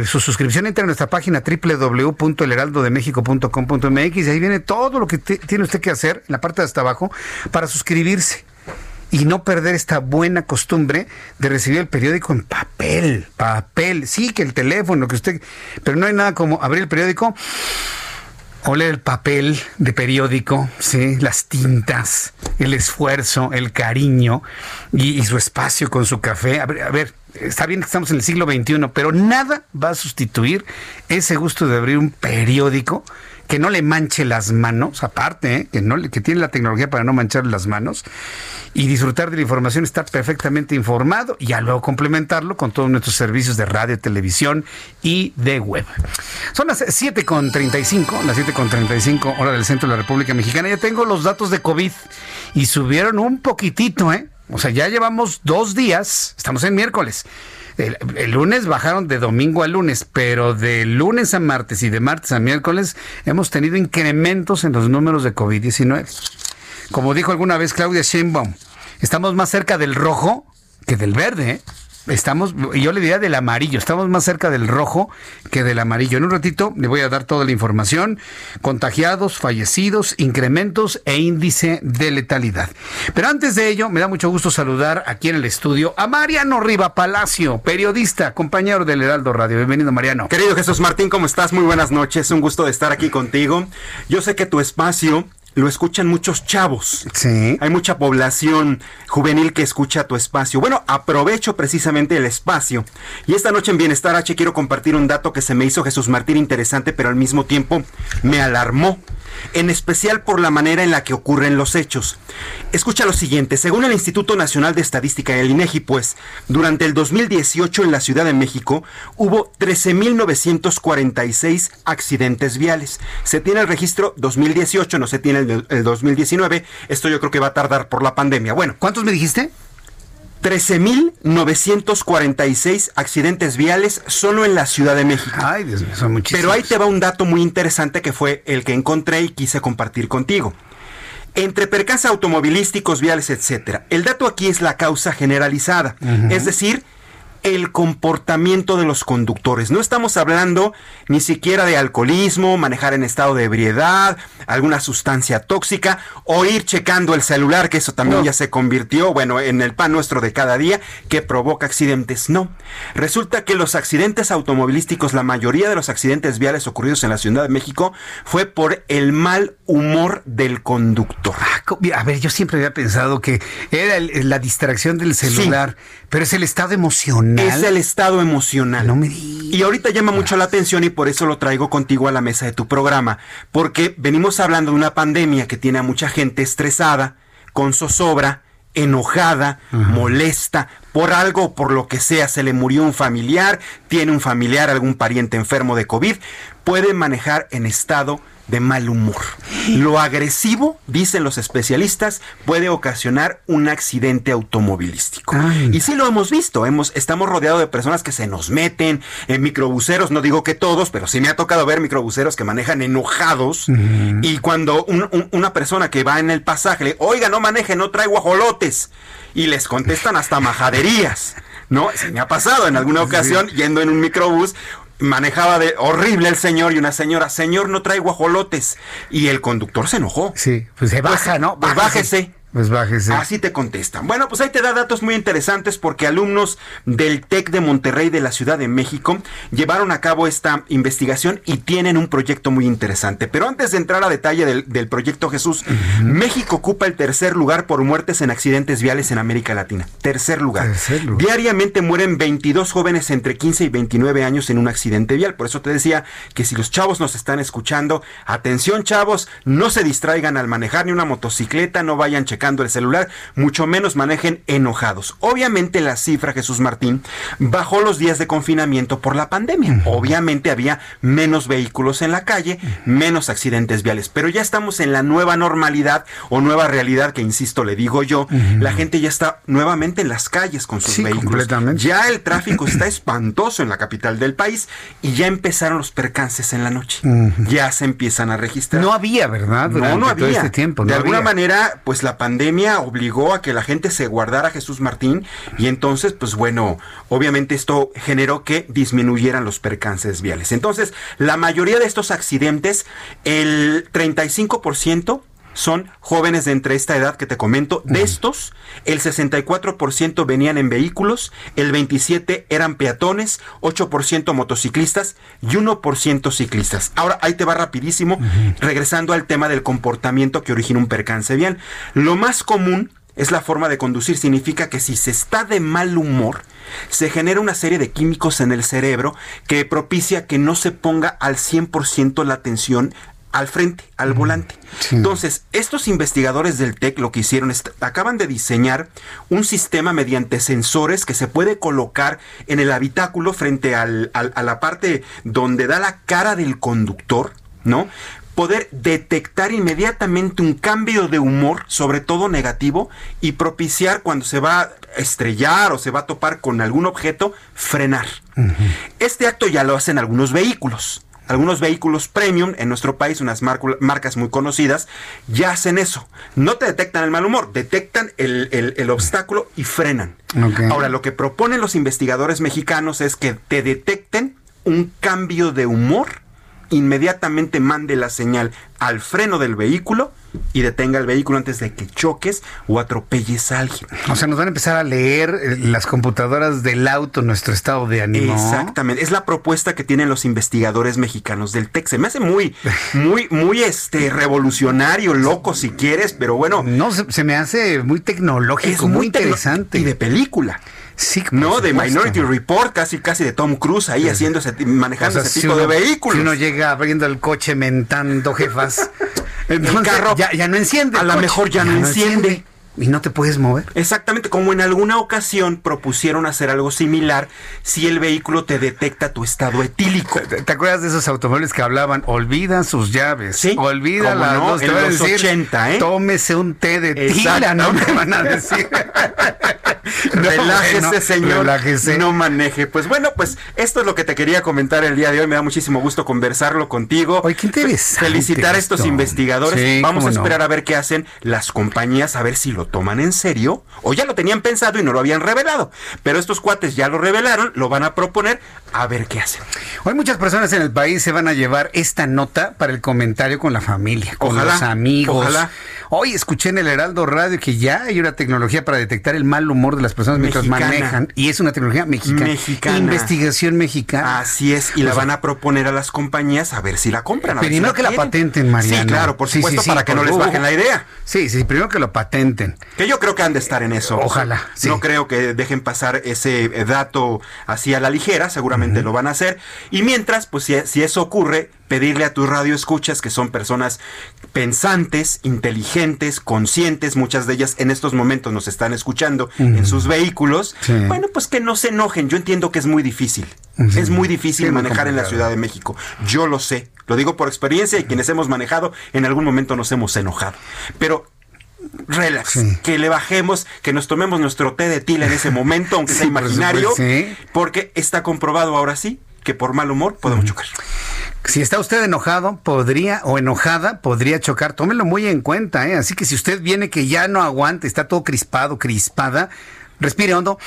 su suscripción, entre a nuestra página www.elheraldodemexico.com.mx y ahí viene todo lo que tiene usted que hacer en la parte de hasta abajo para suscribirse y no perder esta buena costumbre de recibir el periódico en papel, papel, sí que el teléfono, que usted, pero no hay nada como abrir el periódico, oler el papel de periódico, sí, las tintas, el esfuerzo, el cariño y, su espacio con su café. A ver, a ver, está bien que estamos en el siglo XXI, pero nada va a sustituir ese gusto de abrir un periódico que no le manche las manos, aparte, ¿eh? que, no, que tiene la tecnología para no manchar las manos, y disfrutar de la información, estar perfectamente informado y luego complementarlo con todos nuestros servicios de radio, televisión y de web. Son las 7.35, las 7.35 hora del centro de la República Mexicana. Ya tengo los datos de COVID y subieron un poquitito, ¿eh? O sea, ya llevamos dos días, estamos en miércoles. El, lunes bajaron de domingo a lunes, pero de lunes a martes y de martes a miércoles hemos tenido incrementos en los números de COVID-19. Como dijo alguna vez Claudia Sheinbaum, estamos más cerca del rojo que del verde. ¿eh? Estamos, yo le diría del amarillo, estamos más cerca del rojo que del amarillo. En un ratito le voy a dar toda la información, contagiados, fallecidos, incrementos e índice de letalidad. Pero antes de ello, me da mucho gusto saludar aquí en el estudio a Mariano Riva Palacio, periodista, compañero del Heraldo Radio. Bienvenido, Mariano. Querido Jesús Martín, ¿cómo estás? Muy buenas noches, un gusto de estar aquí contigo. Yo sé que tu espacio lo escuchan muchos chavos. Sí. Hay mucha población juvenil que escucha tu espacio. Bueno, aprovecho precisamente el espacio. Y esta noche en Bienestar H quiero compartir un dato que se me hizo Jesús Martín interesante, pero al mismo tiempo me alarmó en especial por la manera en la que ocurren los hechos. Escucha lo siguiente, según el Instituto Nacional de Estadística, el INEGI, pues, durante el 2018 en la Ciudad de México hubo 13.946 accidentes viales. Se tiene el registro 2018, no se tiene el, el 2019. Esto yo creo que va a tardar por la pandemia. Bueno. ¿Cuántos me dijiste? 13.946 accidentes viales solo en la Ciudad de México. Ay, Dios mío, son muchísimos. Pero ahí te va un dato muy interesante que fue el que encontré y quise compartir contigo. Entre percances automovilísticos, viales, etcétera. El dato aquí es la causa generalizada, es decir, el comportamiento de los conductores. No estamos hablando ni siquiera de alcoholismo, manejar en estado de ebriedad, alguna sustancia tóxica o ir checando el celular, que eso también ya se convirtió, bueno, en el pan nuestro de cada día, que provoca accidentes. No. Resulta que los accidentes automovilísticos, la mayoría de los accidentes viales ocurridos en la Ciudad de México, fue por el mal humor del conductor. A ver, yo siempre había pensado que era el- la distracción del celular, pero es el estado emocional. Es el estado emocional. y ahorita llama mucho la atención y por eso lo traigo contigo a la mesa de tu programa, porque venimos hablando de una pandemia que tiene a mucha gente estresada, con zozobra, enojada, molesta, por algo por lo que sea, se le murió un familiar, tiene un familiar, algún pariente enfermo de COVID, puede manejar en estado de mal humor. Lo agresivo, dicen los especialistas, puede ocasionar un accidente automovilístico. Y sí lo hemos visto, hemos, estamos rodeados de personas que se nos meten en microbuseros, no digo que todos, pero sí me ha tocado ver microbuseros que manejan enojados y cuando un- un- una persona que va en el pasaje le, oiga, no maneje, no traigo ajolotes, y les contestan hasta majaderías. No, se me ha pasado en alguna ocasión yendo en un microbús, manejaba de horrible el señor y una señora, señor, no traigo ajolotes. Y el conductor se enojó. Sí, pues se baja, ¿no? Pues bájese. Pues bájese. Así te contestan. Bueno, pues ahí te da datos muy interesantes porque alumnos del TEC de Monterrey de la Ciudad de México llevaron a cabo esta investigación y tienen un proyecto muy interesante. Pero antes de entrar a detalle del, del proyecto Jesús, México ocupa el tercer lugar por muertes en accidentes viales en América Latina. Tercer lugar. Diariamente mueren 22 jóvenes entre 15 y 29 años en un accidente vial. Por eso te decía que si los chavos nos están escuchando, atención chavos, no se distraigan al manejar ni una motocicleta, no vayan checando el celular, mucho menos manejen enojados. Obviamente la cifra, Jesús Martín, bajó los días de confinamiento por la pandemia. Obviamente había menos vehículos en la calle, menos accidentes viales, pero ya estamos en la nueva normalidad o nueva realidad que, insisto, le digo yo, la gente ya está nuevamente en las calles con sus Sí, vehículos. completamente. Ya el tráfico está espantoso en la capital del país y ya empezaron los percances en la noche. Ya se empiezan a registrar. No había, ¿verdad? No, Durante no había. este tiempo, de alguna manera, pues la pandemia obligó a que la gente se guardara a Jesús Martín y entonces, pues bueno, obviamente esto generó que disminuyeran los percances viales. Entonces, la mayoría de estos accidentes, el 35% son jóvenes de entre esta edad que te comento. De estos, el 64% venían en vehículos, el 27% eran peatones, 8% motociclistas y 1% ciclistas. Ahora, ahí te va rapidísimo, regresando al tema del comportamiento que origina un percance vial. Lo más común es la forma de conducir. Significa que si se está de mal humor, se genera una serie de químicos en el cerebro que propicia que no se ponga al 100% la atención al frente, al volante. Entonces, estos investigadores del TEC lo que hicieron es, acaban de diseñar un sistema mediante sensores que se puede colocar en el habitáculo frente al- al- a la parte donde da la cara del conductor, ¿no? poder detectar inmediatamente un cambio de humor, sobre todo negativo, y propiciar cuando se va a estrellar o se va a topar con algún objeto, frenar. Este acto ya lo hacen algunos vehículos. Algunos vehículos premium en nuestro país, unas marcas muy conocidas, ya hacen eso. No te detectan el mal humor, detectan el, el- el obstáculo y frenan. Ahora, lo que proponen los investigadores mexicanos es que te detecten un cambio de humor inmediatamente mande la señal al freno del vehículo y detenga el vehículo antes de que choques o atropelles a alguien. O sea, nos van a empezar a leer eh, las computadoras del auto nuestro estado de ánimo. Exactamente, es la propuesta que tienen los investigadores mexicanos del TEC. Se me hace muy, [laughs] muy, muy este revolucionario, loco si quieres, pero bueno. No, se, me hace muy tecnológico, muy, interesante. Y de película. Sí, no, de Minority Report, casi casi de Tom Cruise ahí haciendo ese, manejando ese tipo de vehículos. Si uno llega abriendo el coche mentando jefas, [laughs] el carro ya, no enciende. A lo mejor ya, no, enciende. Y no te puedes mover. Exactamente, como en alguna ocasión propusieron hacer algo similar si el vehículo te detecta tu estado etílico. ¿Te, acuerdas de esos automóviles que hablaban? Olvida sus llaves. Sí. Olvida las no? en los 80, ¿eh? Tómese un té de tila, ¿no? Me [laughs] van a decir. [laughs] relájese, señor. Relájese. No maneje. Pues bueno, pues esto es lo que te quería comentar el día de hoy. Me da muchísimo gusto conversarlo contigo. Oye, qué interesante. Felicitar a estos investigadores. Vamos a esperar a ver qué hacen las compañías, a ver si lo toman en serio o ya lo tenían pensado y no lo habían revelado. Pero estos cuates ya lo revelaron, lo van a proponer, a ver qué hacen. Hoy muchas personas en el país se van a llevar esta nota para el comentario con la familia, con los amigos. Ojalá. Hoy escuché en el Heraldo Radio que ya hay una tecnología para detectar el mal humor de las personas mientras manejan y es una tecnología mexicana. mexicana. Investigación mexicana. Así es, y la van a proponer a las compañías a ver si la compran. primero que la patenten, Mariano. Sí, claro, por supuesto, para que no les bajen la idea. Sí, sí, primero que lo patenten. Que yo creo que han de estar en eso. Ojalá. No creo que dejen pasar ese eh, dato así a la ligera, seguramente lo van a hacer. Y mientras, pues si, si eso ocurre, pedirle a tus radioescuchas, que son personas pensantes, inteligentes, conscientes, muchas de ellas en estos momentos nos están escuchando en sus vehículos, bueno, pues que no se enojen. Yo entiendo que es muy difícil. Es muy difícil manejar en la Ciudad de México. Yo lo sé. Lo digo por experiencia y quienes hemos manejado en algún momento nos hemos enojado. Pero relax, que le bajemos, que nos tomemos nuestro té de tila en ese momento, aunque [laughs] sea imaginario, porque está comprobado ahora sí que por mal humor podemos chocar. Si está usted enojado, podría, o enojada, podría chocar. Tómelo muy en cuenta, ¿eh? Así que si usted viene que ya no aguante, está todo crispado, crispada, respire hondo,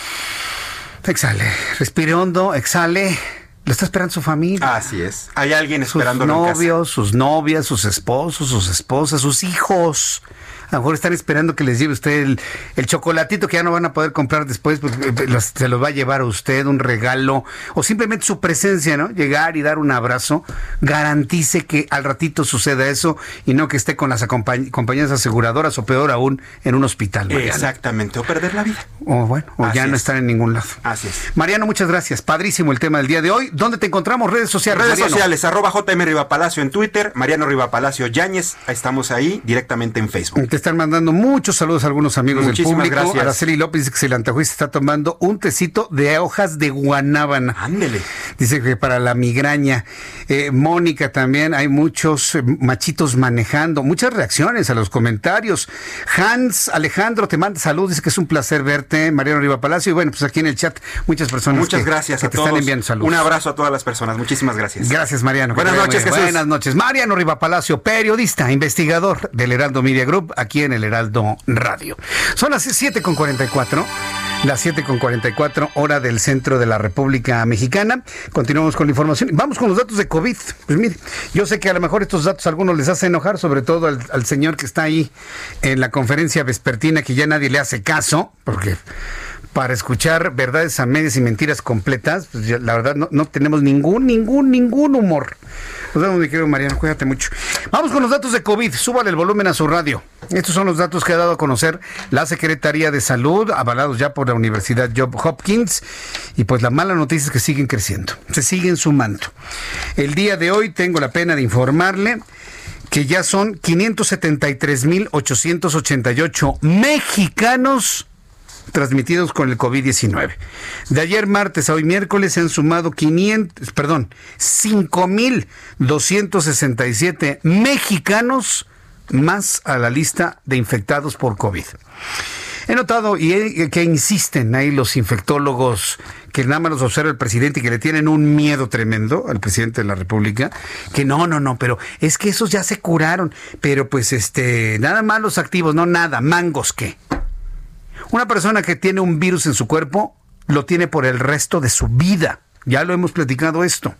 exhale, respire hondo, exhale. Lo está esperando su familia. Así es. Hay alguien esperando. Sus novios, sus novias, sus esposos, sus esposas, sus hijos. A lo mejor están esperando que les lleve usted el, chocolatito que ya no van a poder comprar después, pues, eh, eh, se los va a llevar a usted, un regalo, o simplemente su presencia, ¿no? Llegar y dar un abrazo, garantice que al ratito suceda eso y no que esté con las compañías aseguradoras o peor aún en un hospital. Exactamente, o perder la vida. O bueno, o ya no estar en ningún lado. Así es. Mariano, muchas gracias. Padrísimo el tema del día de hoy. ¿Dónde te encontramos? Redes sociales. Redes sociales, arroba JM Rivapalacio en Twitter, Mariano Rivapalacio Yáñez, estamos ahí directamente en Facebook están mandando muchos saludos a algunos amigos del público. Gracias. Araceli López dice que se le antojó y se está tomando un tecito de hojas de guanábana. Ándele. Dice que para la migraña. Eh, Mónica también, hay muchos eh, machitos manejando. Muchas reacciones a los comentarios. Hans Alejandro te manda saludos, dice que es un placer verte, Mariano Riva Palacio. Y bueno, pues aquí en el chat muchas personas Muchas gracias a te están enviando saludos. Un abrazo a todas las personas. Muchísimas gracias. Gracias, Mariano. Buenas noches, Jesús. Buenas noches. Mariano Riva Palacio, periodista, investigador del Heraldo Media Group, aquí en el Heraldo Radio. Son las 7 con 44. Las 7 con 44 hora del centro de la República Mexicana. Continuamos con la información. Vamos con los datos de COVID. Pues mire, yo sé que a lo mejor estos datos a algunos les hacen enojar, sobre todo al, señor que está ahí en la conferencia vespertina, que ya nadie le hace caso, porque para escuchar verdades a medias y mentiras completas, pues la verdad no, tenemos ningún, ningún, ningún humor. Nos vemos, mi querido Mariano, cuídate mucho. Vamos con los datos de COVID, súbale el volumen a su radio. Estos son los datos que ha dado a conocer la Secretaría de Salud, avalados ya por la Universidad Job Hopkins, y pues la mala noticia es que siguen creciendo, se siguen sumando. El día de hoy tengo la pena de informarle que ya son 573.888 mexicanos transmitidos con el COVID-19. De ayer martes a hoy miércoles se han sumado 500, perdón, 5.267 mexicanos más a la lista de infectados por COVID. He notado y que insisten ahí los infectólogos que nada más los observa el presidente y que le tienen un miedo tremendo al presidente de la República, que no, no, no, pero es que esos ya se curaron, pero pues este, nada más los activos, no nada, mangos qué. Una persona que tiene un virus en su cuerpo lo tiene por el resto de su vida. Ya lo hemos platicado esto.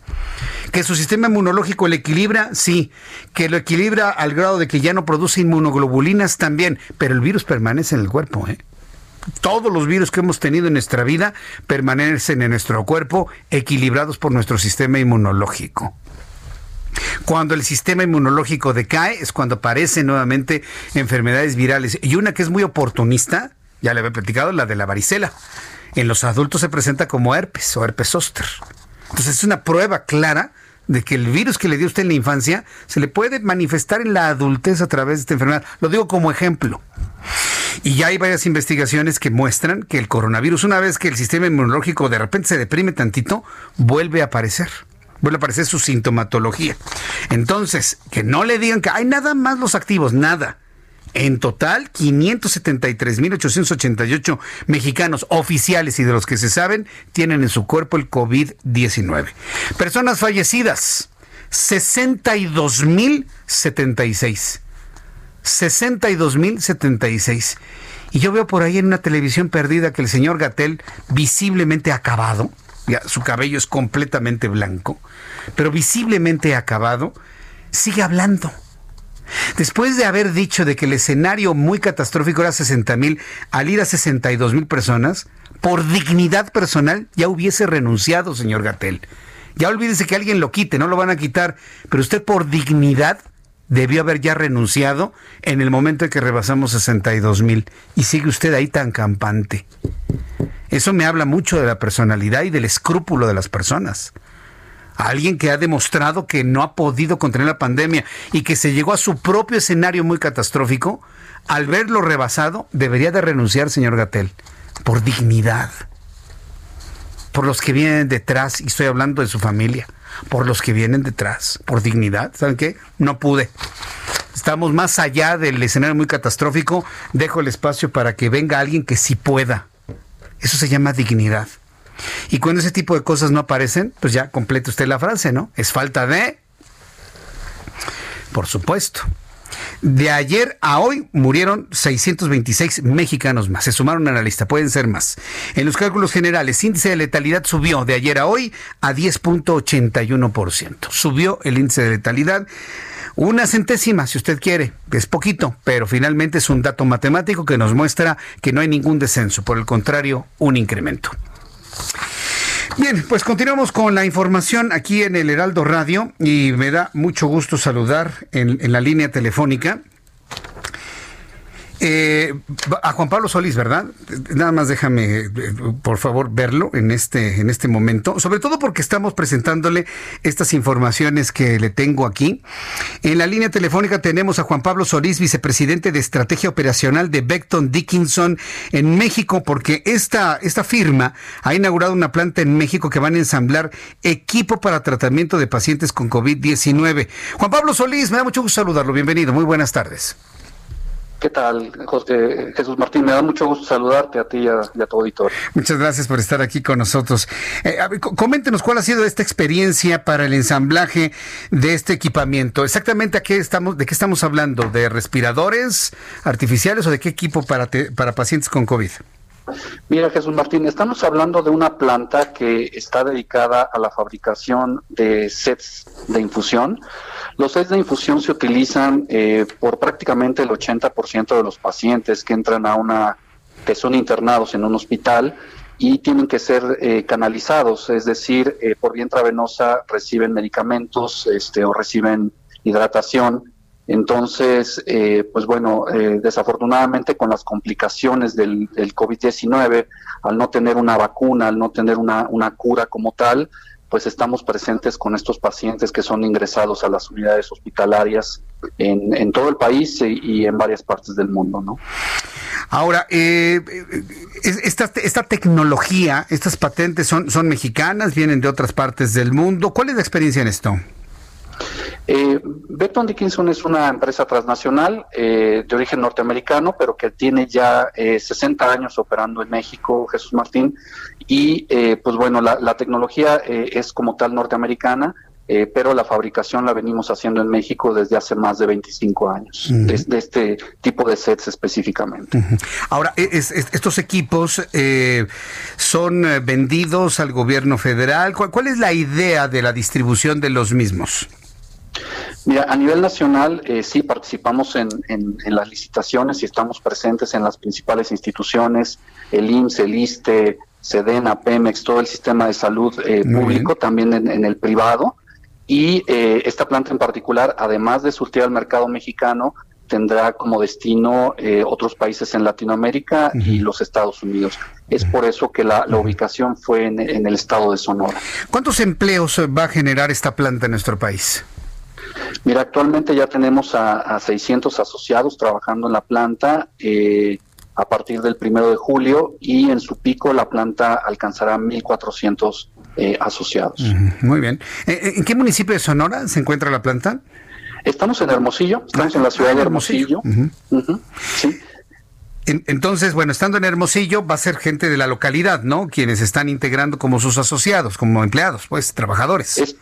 Que su sistema inmunológico lo equilibra, sí. Que lo equilibra al grado de que ya no produce inmunoglobulinas también. Pero el virus permanece en el cuerpo, ¿eh? Todos los virus que hemos tenido en nuestra vida permanecen en nuestro cuerpo equilibrados por nuestro sistema inmunológico. Cuando el sistema inmunológico decae es cuando aparecen nuevamente enfermedades virales. Y una que es muy oportunista, ya le había platicado, la de la varicela. En los adultos se presenta como herpes o herpes zóster. Entonces es una prueba clara de que el virus que le dio usted en la infancia se le puede manifestar en la adultez a través de esta enfermedad. Lo digo como ejemplo. Y ya hay varias investigaciones que muestran que el coronavirus, una vez que el sistema inmunológico de repente se deprime tantito, vuelve a aparecer vuelve a aparecer su sintomatología. Entonces, que no le digan que hay nada más los activos, nada. En total, 573.888 mexicanos oficiales y de los que se saben tienen en su cuerpo el COVID-19. Personas fallecidas, 62.076. 62.076. Y yo veo por ahí en una televisión perdida que el señor Gatel, visiblemente acabado, su cabello es completamente blanco, pero visiblemente acabado, sigue hablando. Después de haber dicho de que el escenario muy catastrófico era 60 mil, al ir a 62 mil personas, por dignidad personal ya hubiese renunciado, señor Gatel. Ya olvídese que alguien lo quite, no lo van a quitar, pero usted por dignidad debió haber ya renunciado en el momento en que rebasamos 62 mil y sigue usted ahí tan campante. Eso me habla mucho de la personalidad y del escrúpulo de las personas. Alguien que ha demostrado que no ha podido contener la pandemia y que se llegó a su propio escenario muy catastrófico, al verlo rebasado, debería de renunciar, señor Gatel, por dignidad, por los que vienen detrás, y estoy hablando de su familia, por los que vienen detrás, por dignidad. ¿Saben qué? No pude. Estamos más allá del escenario muy catastrófico. Dejo el espacio para que venga alguien que sí pueda eso se llama dignidad. Y cuando ese tipo de cosas no aparecen, pues ya complete usted la frase, ¿no? Es falta de... Por supuesto. De ayer a hoy murieron 626 mexicanos más. Se sumaron a la lista, pueden ser más. En los cálculos generales, índice de letalidad subió de ayer a hoy a 10.81%. Subió el índice de letalidad una centésima, si usted quiere, es poquito, pero finalmente es un dato matemático que nos muestra que no hay ningún descenso, por el contrario, un incremento. Bien, pues continuamos con la información aquí en el Heraldo Radio y me da mucho gusto saludar en, en la línea telefónica eh, a Juan Pablo Solís, ¿verdad? Nada más déjame, eh, por favor, verlo en este, en este momento, sobre todo porque estamos presentándole estas informaciones que le tengo aquí. En la línea telefónica tenemos a Juan Pablo Solís, vicepresidente de Estrategia Operacional de Beckton Dickinson en México, porque esta, esta firma ha inaugurado una planta en México que van a ensamblar equipo para tratamiento de pacientes con COVID-19. Juan Pablo Solís, me da mucho gusto saludarlo. Bienvenido, muy buenas tardes. ¿Qué tal, José, Jesús Martín? Me da mucho gusto saludarte a ti y a, tu auditorio. Muchas gracias por estar aquí con nosotros. Eh, coméntenos cuál ha sido esta experiencia para el ensamblaje de este equipamiento. Exactamente a qué estamos, de qué estamos hablando, de respiradores artificiales o de qué equipo para, para pacientes con COVID. Mira, Jesús Martín, estamos hablando de una planta que está dedicada a la fabricación de sets de infusión los sets de infusión se utilizan eh, por prácticamente el 80% de los pacientes que entran a una, que son internados en un hospital y tienen que ser eh, canalizados, es decir, eh, por vía intravenosa reciben medicamentos este, o reciben hidratación. Entonces, pues bueno, desafortunadamente con las complicaciones del, del COVID-19, al no tener una vacuna, al no tener una, cura como tal, pues estamos presentes con estos pacientes que son ingresados a las unidades hospitalarias en, todo el país y, en varias partes del mundo, ¿no? Ahora, eh, esta, esta tecnología, estas patentes son, son mexicanas, vienen de otras partes del mundo. ¿Cuál es la experiencia en esto? Eh, Dickinson es una empresa transnacional eh, de origen norteamericano, pero que tiene ya 60 eh, años operando en México, Jesús Martín, y eh, pues bueno, la, tecnología es como tal norteamericana, eh, pero la fabricación la venimos haciendo en México desde hace más de 25 años, de, este tipo de sets específicamente. Ahora, e, estos equipos eh, son eh, vendidos al gobierno federal. ¿Cuál, es la idea de la distribución de los mismos? Mira, a nivel nacional sí participamos en, las licitaciones y estamos presentes en las principales instituciones, el IMSS, el ISTE, SEDENA, PEMEX, todo el sistema de salud público, también en, el privado. Y eh, esta planta en particular, además de surtir al mercado mexicano, tendrá como destino eh, otros países en Latinoamérica y los Estados Unidos. Es por eso que la, ubicación fue en, el estado de Sonora. ¿Cuántos empleos va a generar esta planta en nuestro país? Mira, actualmente ya tenemos a, 600 asociados trabajando en la planta eh, a partir del primero de julio y en su pico la planta alcanzará 1.400 eh, asociados. Muy bien. Eh, eh, ¿En qué municipio de Sonora se encuentra la planta? Estamos en Hermosillo, estamos en la ciudad de ah, Hermosillo. Sí. entonces, bueno, estando en Hermosillo va a ser gente de la localidad, ¿no? Quienes están integrando como sus asociados, como empleados, pues, trabajadores. Es,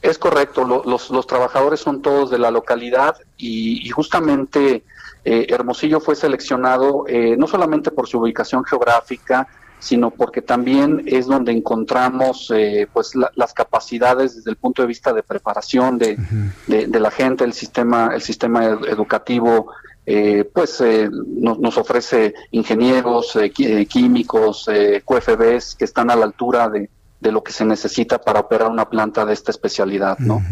es correcto, los, los, trabajadores son todos de la localidad y, justamente Hermosillo fue seleccionado no solamente por su ubicación geográfica, sino porque también es donde encontramos eh, pues las capacidades desde el punto de vista de preparación de, de, la gente, el sistema, el sistema educativo eh, pues eh, nos, nos, ofrece ingenieros, químicos, QFBs que están a la altura de, de lo que se necesita para operar una planta de esta especialidad, ¿no?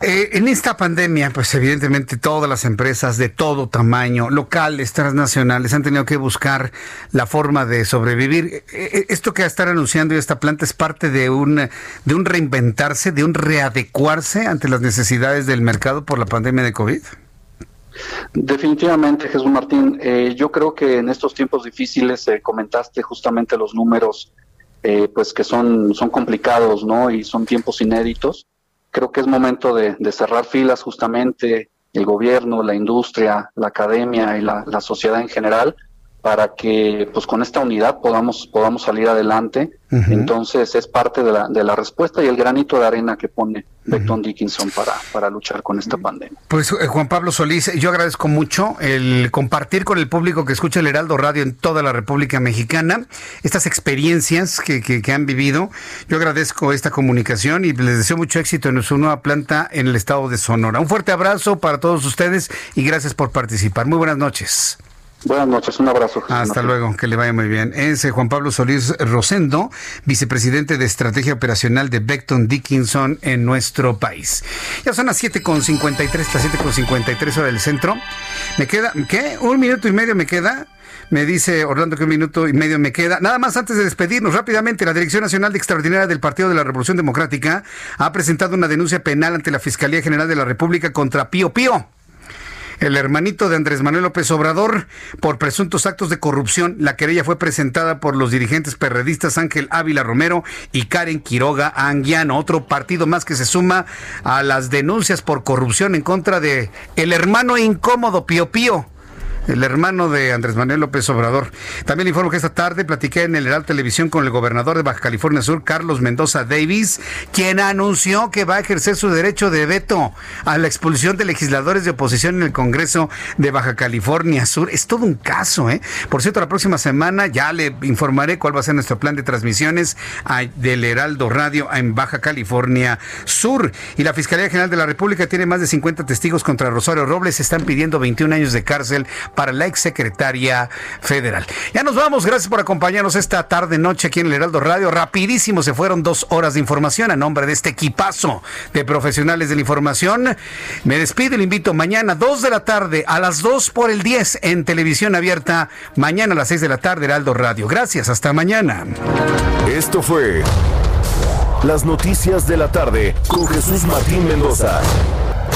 Eh, en esta pandemia, pues evidentemente todas las empresas de todo tamaño, locales, transnacionales, han tenido que buscar la forma de sobrevivir. Eh, eh, esto que estar anunciando esta planta es parte de un, de un reinventarse, de un readecuarse ante las necesidades del mercado por la pandemia de COVID. Definitivamente, Jesús Martín. yo creo que en estos tiempos difíciles comentaste justamente los números eh, pues que son, son complicados, ¿no? Y son tiempos inéditos. Creo que es momento de, cerrar filas justamente el gobierno, la industria, la academia y la, la sociedad en general para que pues con esta unidad podamos podamos salir adelante. Entonces es parte de la, de la respuesta y el granito de arena que pone Beckton Dickinson para, para luchar con esta pandemia. Pues eh, Juan Pablo Solís, yo agradezco mucho el compartir con el público que escucha el Heraldo Radio en toda la República Mexicana estas experiencias que, que, han vivido. Yo agradezco esta comunicación y les deseo mucho éxito en su nueva planta en el estado de Sonora. Un fuerte abrazo para todos ustedes y gracias por participar. Muy buenas noches. Buenas noches, un abrazo. Hasta luego, que le vaya muy bien. Es eh, Juan Pablo Solís Rosendo, vicepresidente de Estrategia Operacional de Beckton Dickinson en nuestro país. Ya son las 7.53, las 7.53 hora del centro. Me queda, ¿qué? ¿Un minuto y medio me queda? Me dice Orlando que un minuto y medio me queda. Nada más antes de despedirnos rápidamente, la Dirección Nacional de Extraordinaria del Partido de la Revolución Democrática ha presentado una denuncia penal ante la Fiscalía General de la República contra Pío Pío el hermanito de Andrés Manuel López Obrador, por presuntos actos de corrupción. La querella fue presentada por los dirigentes perredistas Ángel Ávila Romero y Karen Quiroga Anguiano, otro partido más que se suma a las denuncias por corrupción en contra de el hermano incómodo Pío Pío el hermano de Andrés Manuel López Obrador. También informo que esta tarde platiqué en el Heraldo Televisión con el gobernador de Baja California Sur, Carlos Mendoza Davis, quien anunció que va a ejercer su derecho de veto a la expulsión de legisladores de oposición en el Congreso de Baja California Sur. Es todo un caso, ¿eh? Por cierto, la próxima semana ya le informaré cuál va a ser nuestro plan de transmisiones del Heraldo Radio en Baja California Sur. Y la Fiscalía General de la República tiene más de 50 testigos contra Rosario Robles. Están pidiendo 21 años de cárcel para la exsecretaria federal. Ya nos vamos, gracias por acompañarnos esta tarde noche aquí en el Heraldo Radio. Rapidísimo se fueron dos horas de información a nombre de este equipazo de profesionales de la información. Me despido y le invito mañana dos de la tarde a las 2 por el 10 en televisión abierta. Mañana a las 6 de la tarde Heraldo Radio. Gracias, hasta mañana. Esto fue las noticias de la tarde con Jesús Martín Mendoza.